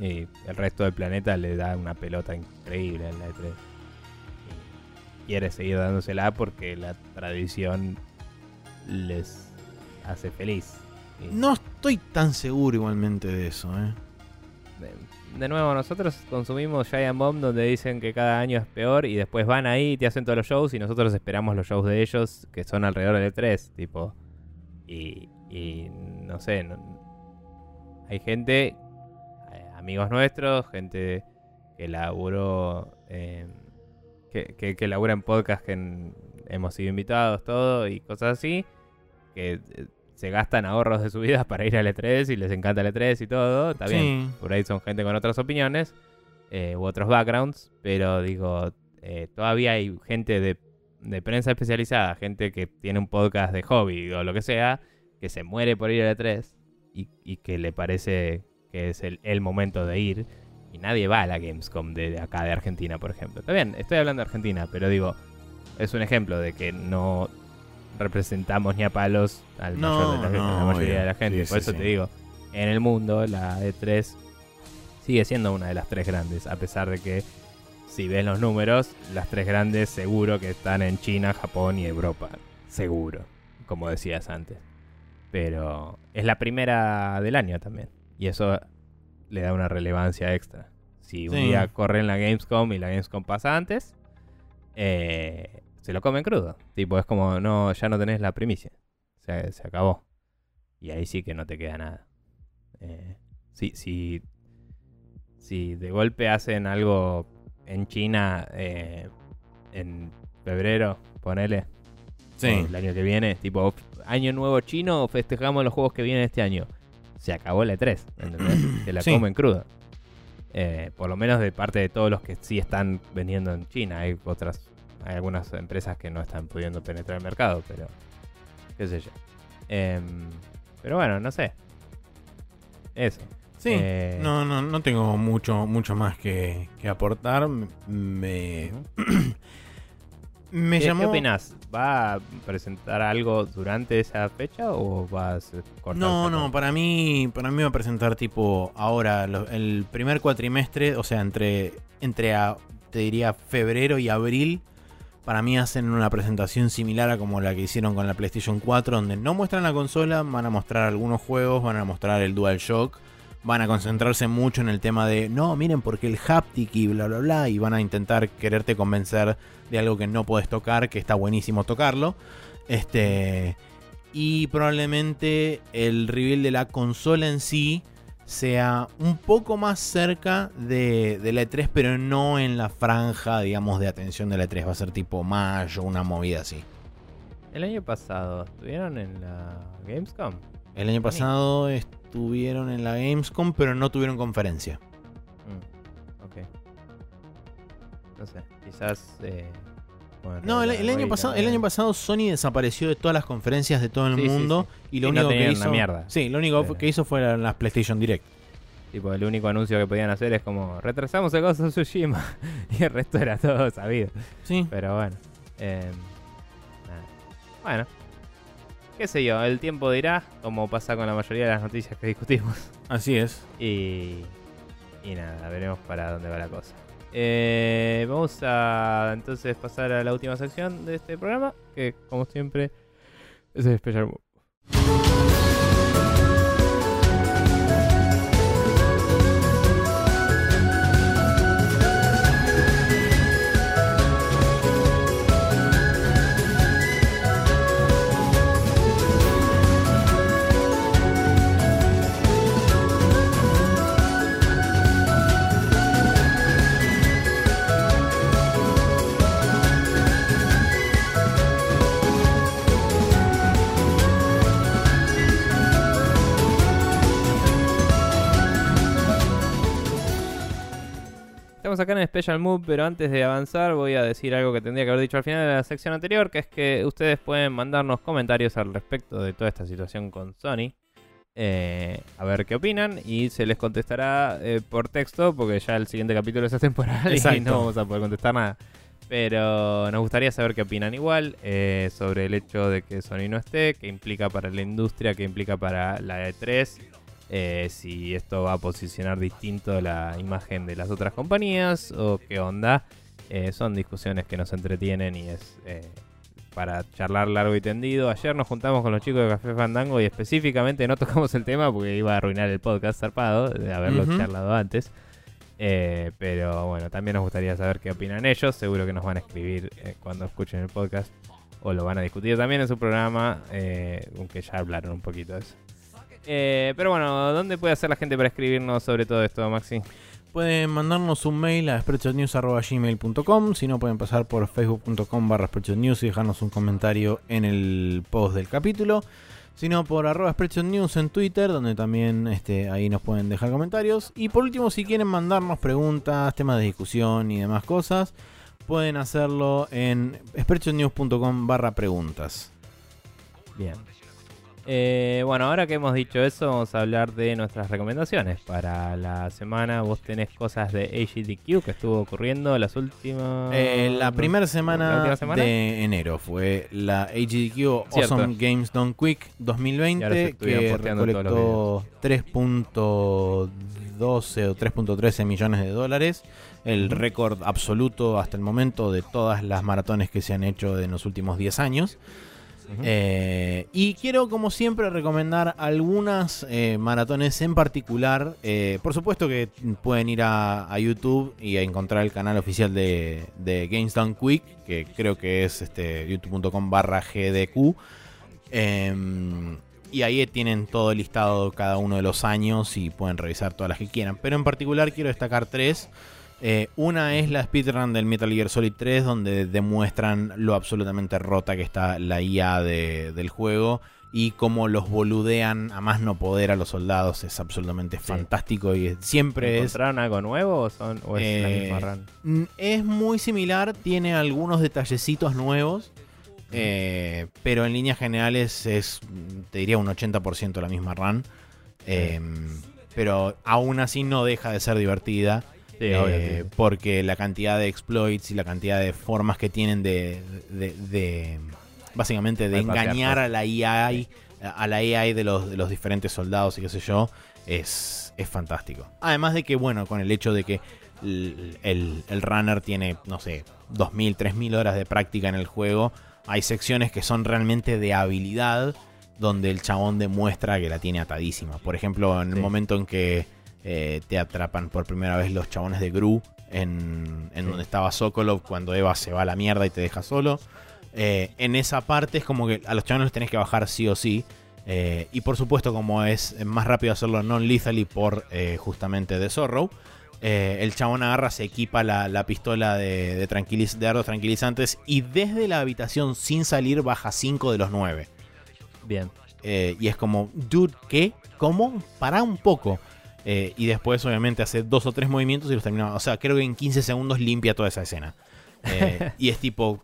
Y el resto del planeta le da una pelota increíble en la E3. Y quiere seguir dándosela porque la tradición les hace feliz. Y No estoy tan seguro igualmente de eso, ¿eh? De, nuevo, nosotros consumimos Giant Bomb donde dicen que cada año es peor y después van ahí y te hacen todos los shows y nosotros esperamos los shows de ellos que son alrededor de tres, tipo. Y, y no sé, hay gente, eh, amigos nuestros, gente que laburó, eh, que, que, labura en podcast que hemos sido invitados, todo y cosas así, que eh, se gastan ahorros de su vida para ir al E3 y les encanta el E3 y todo, está bien. Por ahí son gente con otras opiniones eh, u otros backgrounds, pero digo, eh, todavía hay gente de, de prensa especializada, gente que tiene un podcast de hobby o lo que sea, que se muere por ir al E3 y, y que le parece que es el, el momento de ir. Y nadie va a la Gamescom de, de acá de Argentina, por ejemplo. Está bien, estoy hablando de Argentina, pero digo, es un ejemplo de que no representamos ni a palos al No, mayor de la, no, la mayoría obvio. de la gente. Sí, por sí, eso sí. te digo, en el mundo la E3 sigue siendo una de las tres grandes, a pesar de que si ves los números, las tres grandes seguro que están en China, Japón y Europa. Seguro, como decías antes. Pero es la primera del año también. Y eso le da una relevancia extra. Si un día corre en la Gamescom y la Gamescom pasa antes, eh, se lo comen crudo. Tipo, es como, no, ya no tenés la primicia. Se, se acabó. Y ahí sí que no te queda nada. Eh, si, si, si de golpe hacen algo en China eh, en febrero, ponele, Sí. el año que viene, tipo año nuevo chino, festejamos los juegos que vienen este año. Se acabó la E3, ¿entendés? Se la Sí. comen cruda. Eh, por lo menos de parte de todos los que sí están vendiendo en China. Hay otras, hay algunas empresas que no están pudiendo penetrar el mercado, pero qué sé yo. Em, pero bueno, no sé. Eso. Sí, Eh, no, no, no tengo mucho, mucho más que, que aportar. Me, me ¿Qué, llamó. ¿Qué opinas? ¿Va a presentar algo durante esa fecha o va a ser cortar No, no, para mí, para mí va a presentar tipo ahora, lo- el primer cuatrimestre, o sea, entre, entre a, te diría febrero y abril, Para mí hacen una presentación similar a como la que hicieron con la PlayStation 4, donde no muestran la consola, van a mostrar algunos juegos, van a mostrar el DualShock, van a concentrarse mucho en el tema de, no, miren, porque el haptic y bla, bla, bla, y van a intentar quererte convencer de algo que no puedes tocar, que está buenísimo tocarlo. Este, y probablemente el reveal de la consola en sí sea un poco más cerca de, de la E3, pero no en la franja, digamos, de atención de la E3. Va a ser tipo mayo, una movida así. El año pasado estuvieron en la Gamescom. El año pasado estuvieron en la Gamescom, pero no tuvieron conferencia. Mm, ok. No sé, quizás. Eh, bueno, No, el, año pasado, el año pasado Sony desapareció de todas las conferencias de todo el Sí, sí, mundo y lo Y no único que hizo, mierda. sí, lo único Pero- que hizo fue la- las PlayStation Direct. Tipo, el único anuncio que podían hacer es como retrasamos el Ghost of Tsushima. y el resto era todo sabido. Sí, Pero bueno. eh, nada. Bueno. Qué sé yo, el tiempo dirá, como pasa con la mayoría de las noticias que discutimos. así es. Y, y nada, veremos para dónde va la cosa. Eh, vamos a entonces pasar a la última sección de este programa, que como siempre es el Special Move. Estamos acá en el Special Move, pero antes de avanzar voy a decir algo que tendría que haber dicho al final de la sección anterior, que es que ustedes pueden mandarnos comentarios al respecto de toda esta situación con Sony. eh, a ver qué opinan y se les contestará eh, por texto porque ya el siguiente capítulo es atemporal y no vamos a poder contestar nada. Pero nos gustaría saber qué opinan igual eh, sobre el hecho de que Sony no esté, qué implica para la industria, qué implica para la E3, eh, si esto va a posicionar distinto la imagen de las otras compañías o qué onda. Eh, son discusiones que nos entretienen y es eh, para charlar largo y tendido. Ayer nos juntamos con los chicos de Café Fandango y específicamente no tocamos el tema porque iba a arruinar el podcast zarpado de haberlo charlado antes. Eh, pero bueno, también nos gustaría saber qué opinan ellos. Seguro que nos van a escribir eh, cuando escuchen el podcast o lo van a discutir también en su programa, eh, aunque ya hablaron un poquito de eso. Eh, pero bueno, ¿dónde puede hacer la gente para escribirnos sobre todo esto, Maxi? Pueden mandarnos un mail a spreadshotnews.gmail.com Si no, pueden pasar por facebook.com barra spreadshotnews y dejarnos un comentario en el post del capítulo. Si no, por arroba spreadshotnews en Twitter, donde también este, ahí nos pueden dejar comentarios. Y por último, si quieren mandarnos preguntas, temas de discusión y demás cosas, pueden hacerlo en spreadshotnews.com barra preguntas. Bien. Eh, bueno, ahora que hemos dicho eso, vamos a hablar de nuestras recomendaciones para la semana. Vos tenés cosas de AGDQ que estuvo ocurriendo las últimas. Eh, la primera ¿La semana, de enero fue la HDQ Cierto. Awesome Games Done Quick Y ahora se 2020 estuvieron que recolectó 3.12 o 3.13 millones de dólares, el récord absoluto hasta el momento de todas las maratones que se han hecho en los últimos 10 años. Eh, y quiero, como siempre, recomendar algunas eh, maratones en particular. Eh, por supuesto que pueden ir a, a YouTube y a encontrar el canal oficial de, de Games Done Quick, que creo que es este, youtube.com barra GDQ. Em, y ahí tienen todo listado cada uno de los años y pueden revisar todas las que quieran. Pero en particular quiero destacar tres. Eh, una es la speedrun del Metal Gear Solid 3, donde demuestran lo absolutamente rota que está la IA de- del juego y cómo los boludean a más no poder a los soldados. Es absolutamente fantástico y siempre es, ¿Encontraron algo nuevo o, son, o es la Eh, misma run? Mm, es muy similar, tiene algunos detallecitos nuevos, eh, pero en líneas generales es, te diría, un 80% la misma run. Eh, pero aún así no deja de ser divertida. Sí, Eh, obvio. porque la cantidad de exploits y la cantidad de formas que tienen de, de- de- básicamente de engañar a la AI a la AI de los, de los diferentes soldados y qué sé yo es, es fantástico además de que bueno con el hecho de que el, el- el runner tiene, no sé, 2.000, 3.000 horas de práctica en el juego. Hay secciones que son realmente de habilidad, donde el chabón demuestra que la tiene atadísima. Por ejemplo, en el Sí. momento en que eh, te atrapan por primera vez los chabones de Gru, en, en Sí. donde estaba Sokolov, cuando Eva se va a la mierda y te deja solo. Eh, en esa parte es como que a los chabones los tenés que bajar sí o sí. Eh, y por supuesto, como es más rápido hacerlo non-lethally por justamente The Zorro, el chabón agarra, se equipa la, la pistola de, de, tranquiliz- de dardos tranquilizantes y desde la habitación sin salir baja 5 de los 9. Bien. Y es como, dude, ¿qué? ¿Cómo? Pará un poco. Eh, y después, obviamente, hace dos o tres movimientos y los termina. O sea, creo que en 15 segundos limpia toda esa escena. Eh, y es tipo,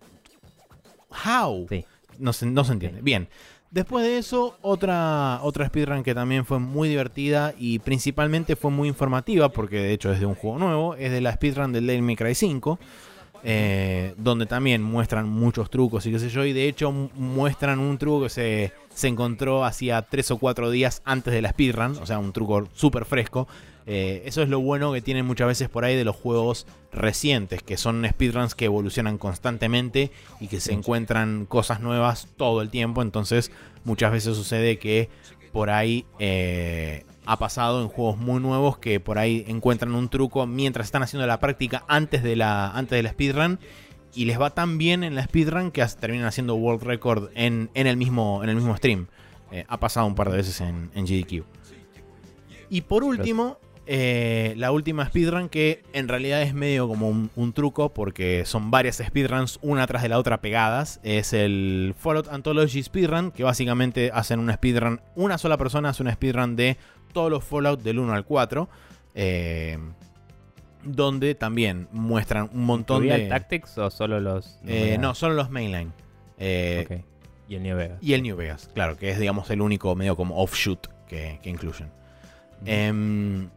¿how? Sí. No se, no se entiende. Bien. Después de eso, otra, otra speedrun que también fue muy divertida y principalmente fue muy informativa, porque de hecho es de un juego nuevo, es de la speedrun del Devil May Cry 5, eh, donde también muestran muchos trucos y qué sé yo, y de hecho mu- muestran un truco que se, se encontró hacía 3 o 4 días antes de la speedrun, o sea, un truco súper fresco. Eh, eso es lo bueno que tienen muchas veces por ahí de los juegos recientes, que son speedruns que evolucionan constantemente y que se encuentran cosas nuevas todo el tiempo. Entonces, muchas veces sucede que por ahí eh, ha pasado en juegos muy nuevos que por ahí encuentran un truco mientras están haciendo la práctica antes de la, antes speedrun. Y les va tan bien en la speedrun que terminan haciendo world record en, en el, mismo, en el mismo stream. Eh, ha pasado un par de veces en, en GDQ. Y por último, eh, la última speedrun que en realidad es medio como un, un truco porque son varias speedruns una tras de la otra pegadas. Es el Fallout Anthology Speedrun que básicamente hacen una speedrun, una sola persona hace una speedrun de todos los Fallout del 1 al 4. eh, donde también muestran un montón ¿Incluía de... el Tactics o solo los.? Eh, no, solo los mainline. Eh. Y el New Vegas. y el New Vegas, claro, que es digamos el único medio como offshoot que, que incluyen. Em,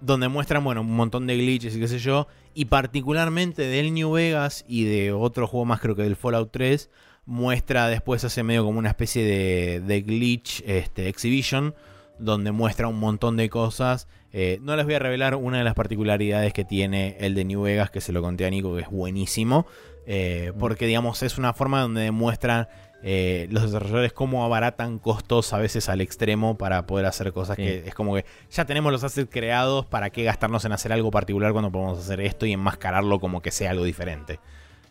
donde muestran, bueno, un montón de glitches y qué sé yo. Y particularmente del New Vegas y de otro juego más, creo que del Fallout 3, muestra después hace medio como una especie de, de glitch este, exhibition, donde muestra un montón de cosas. Eh, no les voy a revelar una de las particularidades que tiene el de New Vegas, que se lo conté a Nico, que es buenísimo. eh, porque, digamos, es una forma donde demuestran eh, los desarrolladores cómo abaratan costos a veces al extremo para poder hacer cosas Sí. que es como que ya tenemos los assets creados, ¿para qué gastarnos en hacer algo particular cuando podemos hacer esto y enmascararlo como que sea algo diferente?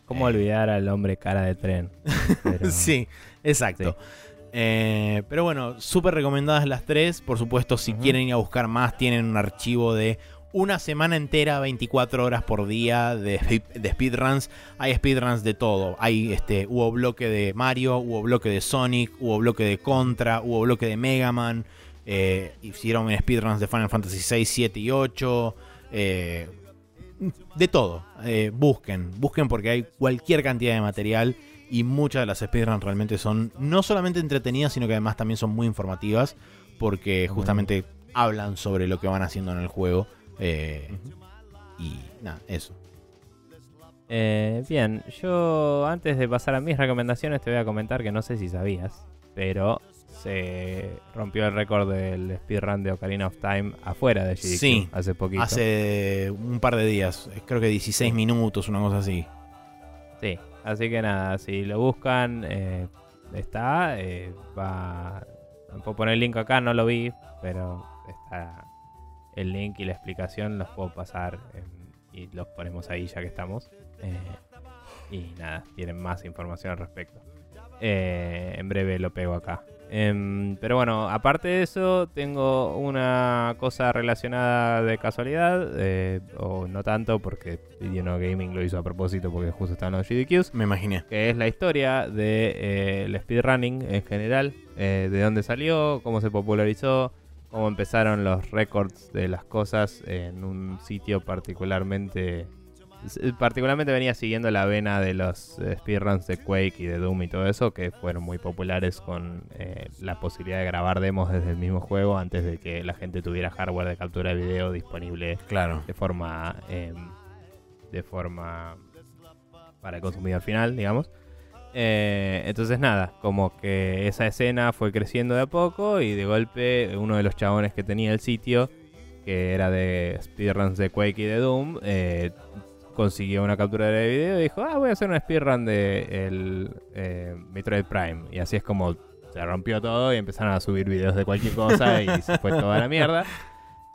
¿Cómo olvidar al hombre cara de tren? Pero- Sí, exacto. Eh, pero bueno, súper recomendadas las tres. Por supuesto, si quieren ir a buscar más, tienen un archivo de una semana entera, 24 horas por día de, speed- de speedruns. Hay speedruns de todo. Hay este, hubo bloque de Mario, hubo bloque de Sonic, hubo bloque de Contra, hubo bloque de Mega Man. eh, hicieron speedruns de Final Fantasy 6, 7 y 8. eh, de todo. Eh, busquen, busquen porque hay cualquier cantidad de material y muchas de las speedruns realmente son no solamente entretenidas, sino que además también son muy informativas porque justamente hablan sobre lo que van haciendo en el juego. eh, Y nada, eso. Eh, bien, yo antes de pasar a mis recomendaciones te voy a comentar que no sé si sabías, pero se rompió el récord del speedrun de Ocarina of Time afuera de GDQ Sí, hace poquito. Hace un par de días, creo que 16 minutos, una cosa así. Sí, así que nada, si lo buscan, eh, está. eh, va. Puedo poner el link acá, no lo vi, pero está el link y la explicación, los puedo pasar en- y los ponemos ahí ya que estamos. Eh, y nada, tienen más información al respecto. En breve lo pego acá. Em, pero bueno, aparte de eso, tengo una cosa relacionada de casualidad, eh, o no tanto, porque Video No Gaming lo hizo a propósito porque justo estaban los GDQs, Me imaginé. que es la historia del de, eh, el speedrunning en general, eh, de dónde salió, cómo se popularizó, cómo empezaron los récords de las cosas en un sitio particularmente... s- Particularmente venía siguiendo la vena de los eh, speedruns de Quake y de Doom y todo eso, que fueron muy populares con eh, la posibilidad de grabar demos desde el mismo juego antes de que la gente tuviera hardware de captura de video disponible Claro. de forma eh, de forma para el consumidor final, digamos. Eh, entonces nada, como que esa escena fue creciendo de a poco y de golpe uno de los chabones que tenía el sitio, que era de speedruns de Quake y de Doom, eh, consiguió una captura de video y dijo, ah, voy a hacer una speedrun de el eh, Metroid Prime. Y así es como se rompió todo y empezaron a subir videos de cualquier cosa y se fue toda la mierda.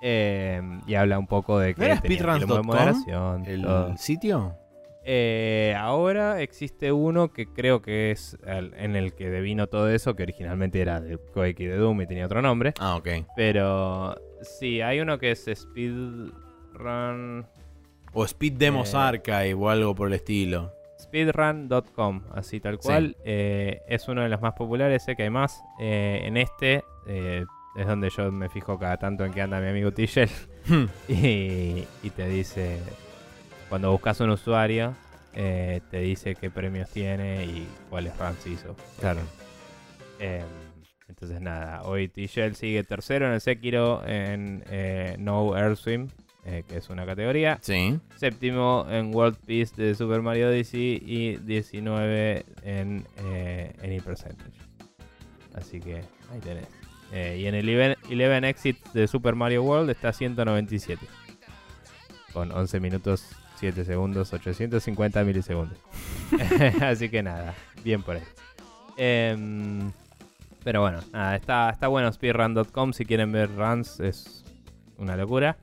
Eh, y habla un poco de que ¿No era tenía un speedruns.com? ¿El todo. sitio? Eh, ahora existe uno que creo que es el- en el que devino todo eso, que originalmente era de y de Doom y tenía otro nombre. Ah, ok. Pero sí, hay uno que es Speedrun. O Speed Demos Eh. Archive o algo por el estilo. Speedrun.com, así tal cual. Eh, es uno de los más populares, sé que hay más. Eh, en este es donde yo me fijo cada tanto en que anda mi amigo Tishel. Hmm. y, y te dice, cuando buscas un usuario, te dice qué premios tiene y cuáles runs hizo. Claro. Entonces nada, hoy T-Shell sigue tercero en el Sekiro en No Air Swim, eh, que es una categoría. Sí. Séptimo en World Peace de Super Mario Odyssey y 19 en eh, Any Percentage. Así que ahí tenés. Eh, y en el 11 11 Exit de Super Mario World está 197. Con 11 minutos, 7 segundos, 850 milisegundos. Así que nada, bien por ahí. Em, pero bueno, nada, está, está bueno speedrun.com si quieren ver runs, es una locura.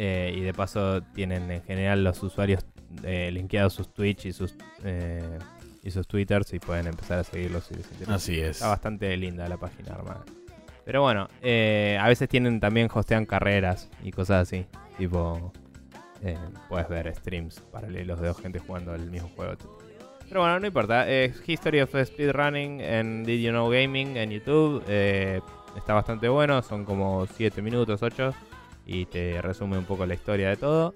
Eh, y de paso tienen en general los usuarios eh, linkeados sus Twitch y sus eh, y sus Twitters y pueden empezar a seguirlos si les interesa. Así es. Está bastante linda la página armada. Pero bueno, eh, a veces tienen también hostean carreras y cosas así. Tipo, puedes ver streams paralelos de dos gente jugando el mismo juego. Pero bueno, no importa. History of Speedrunning en Did You Know Gaming en YouTube. está bastante bueno. Son como 7 minutos, 8. Y te resume un poco la historia de todo.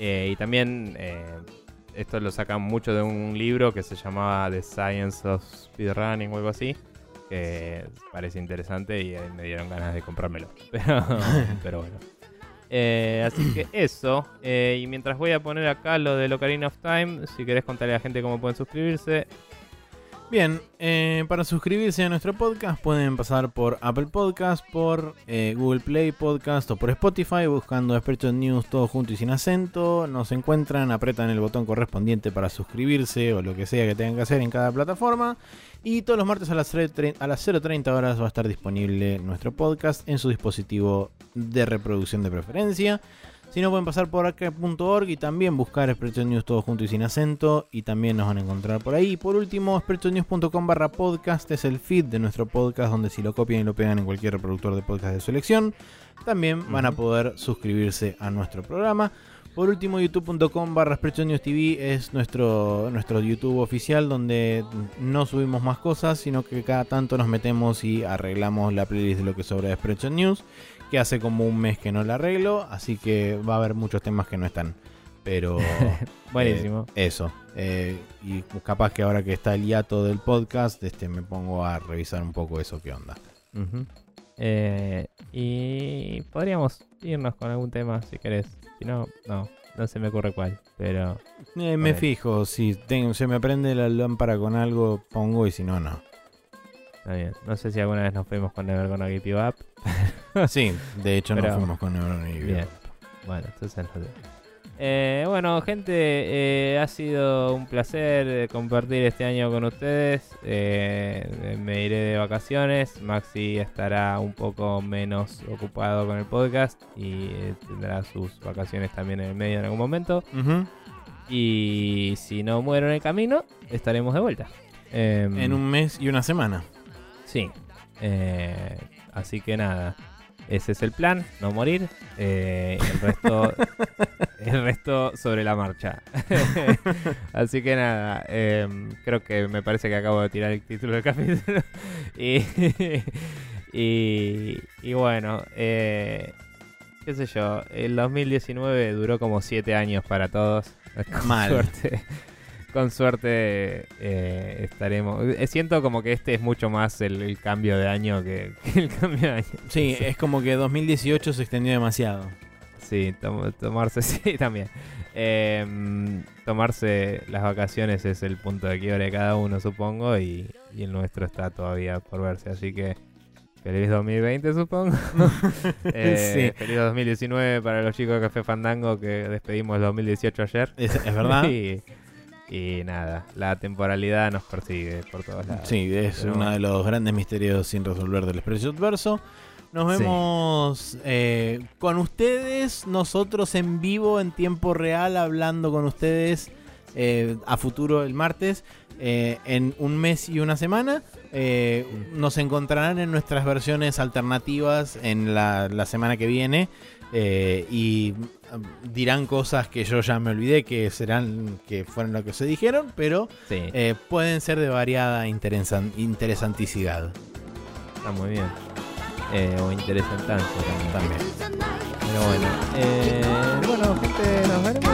Eh, y también eh, esto lo sacan mucho de un libro que se llamaba The Science of Speedrunning o algo así. Que parece interesante y me dieron ganas de comprármelo. Pero, bueno. Eh, así que eso. Y mientras voy a poner acá lo de Ocarina of Time, si querés contarle a la gente cómo pueden suscribirse. Bien, eh, para suscribirse a nuestro podcast pueden pasar por Apple Podcast, por eh, Google Play Podcast o por Spotify buscando Expertos News todo junto y sin acento. Nos encuentran, apretan el botón correspondiente para suscribirse o lo que sea que tengan que hacer en cada plataforma. Y todos los martes a las 0.30 a las 0.30 horas va a estar disponible nuestro podcast en su dispositivo de reproducción de preferencia. Si no, pueden pasar por acá.org y también buscar Expertos News todo junto y sin acento. Y también nos van a encontrar por ahí. Por último, expertosnews.com barra podcast es el feed de nuestro podcast, donde si lo copian y lo pegan en cualquier reproductor de podcast de su elección, también van a poder suscribirse a nuestro programa. Por último, youtube.com barra News TV es nuestro, nuestro YouTube oficial donde no subimos más cosas, sino que cada tanto nos metemos y arreglamos la playlist de lo que sobra de Expertos News, que hace como un mes que no la arreglo, así que va a haber muchos temas que no están. Pero Buenísimo. eh, eso. eh, y capaz que ahora que está el hiato del podcast, este, me pongo a revisar un poco eso que onda. Eh, y podríamos irnos con algún tema si querés. Si no, no, no se me ocurre cuál. Pero Eh, me fijo, si tengo, se me prende la lámpara con algo, pongo y si no, no. está bien. No sé si alguna vez nos fuimos con Never Gonna Give You Up. Sí, de hecho Pero- nos fuimos con Neuron y Bien. Bueno, entonces no. Eh, bueno, gente, eh, ha sido un placer eh, compartir este año con ustedes. Eh, me iré de vacaciones. Maxi estará un poco menos ocupado con el podcast y eh, tendrá sus vacaciones también en el medio en algún momento. Y si no muero en el camino, estaremos de vuelta. Em, En un mes y una semana. Sí. Eh, así que nada. Ese es el plan, no morir. Eh, el resto. el resto sobre la marcha. así que nada. em, creo que me parece que acabo de tirar el título del capítulo. y, y, y bueno. eh, qué sé yo. El 2019 duró como 7 años para todos. Con Mal. suerte. Con suerte eh, estaremos. eh, Siento como que este es mucho más el, el cambio de año que, que el cambio de año. Sí, es como que 2018 se extendió demasiado. Sí, tom- tomarse, sí, también. Em, tomarse las vacaciones es el punto de quiebre de cada uno, supongo, y, y el nuestro está todavía por verse. Así que feliz 2020 supongo. Eh, Sí. Feliz 2019 para los chicos de Café Fandango que despedimos el 2018 ayer. Es, es verdad. y, y nada, la temporalidad nos persigue por todos lados. Sí, es Pero uno de los grandes misterios sin resolver del Expreso Adverso. Nos Sí. vemos eh, con ustedes, nosotros en vivo, en tiempo real, hablando con ustedes eh, a futuro el martes, eh, en un mes y una semana. Mm. Nos encontrarán en nuestras versiones alternativas en la, la semana que viene eh, y mm, dirán cosas que yo ya me olvidé que serán que fueron lo que se dijeron, pero Sí, eh, pueden ser de variada interesan- interesanticidad está muy bien. Eh, o interesantancia también. también. Pero bueno, eh, bueno,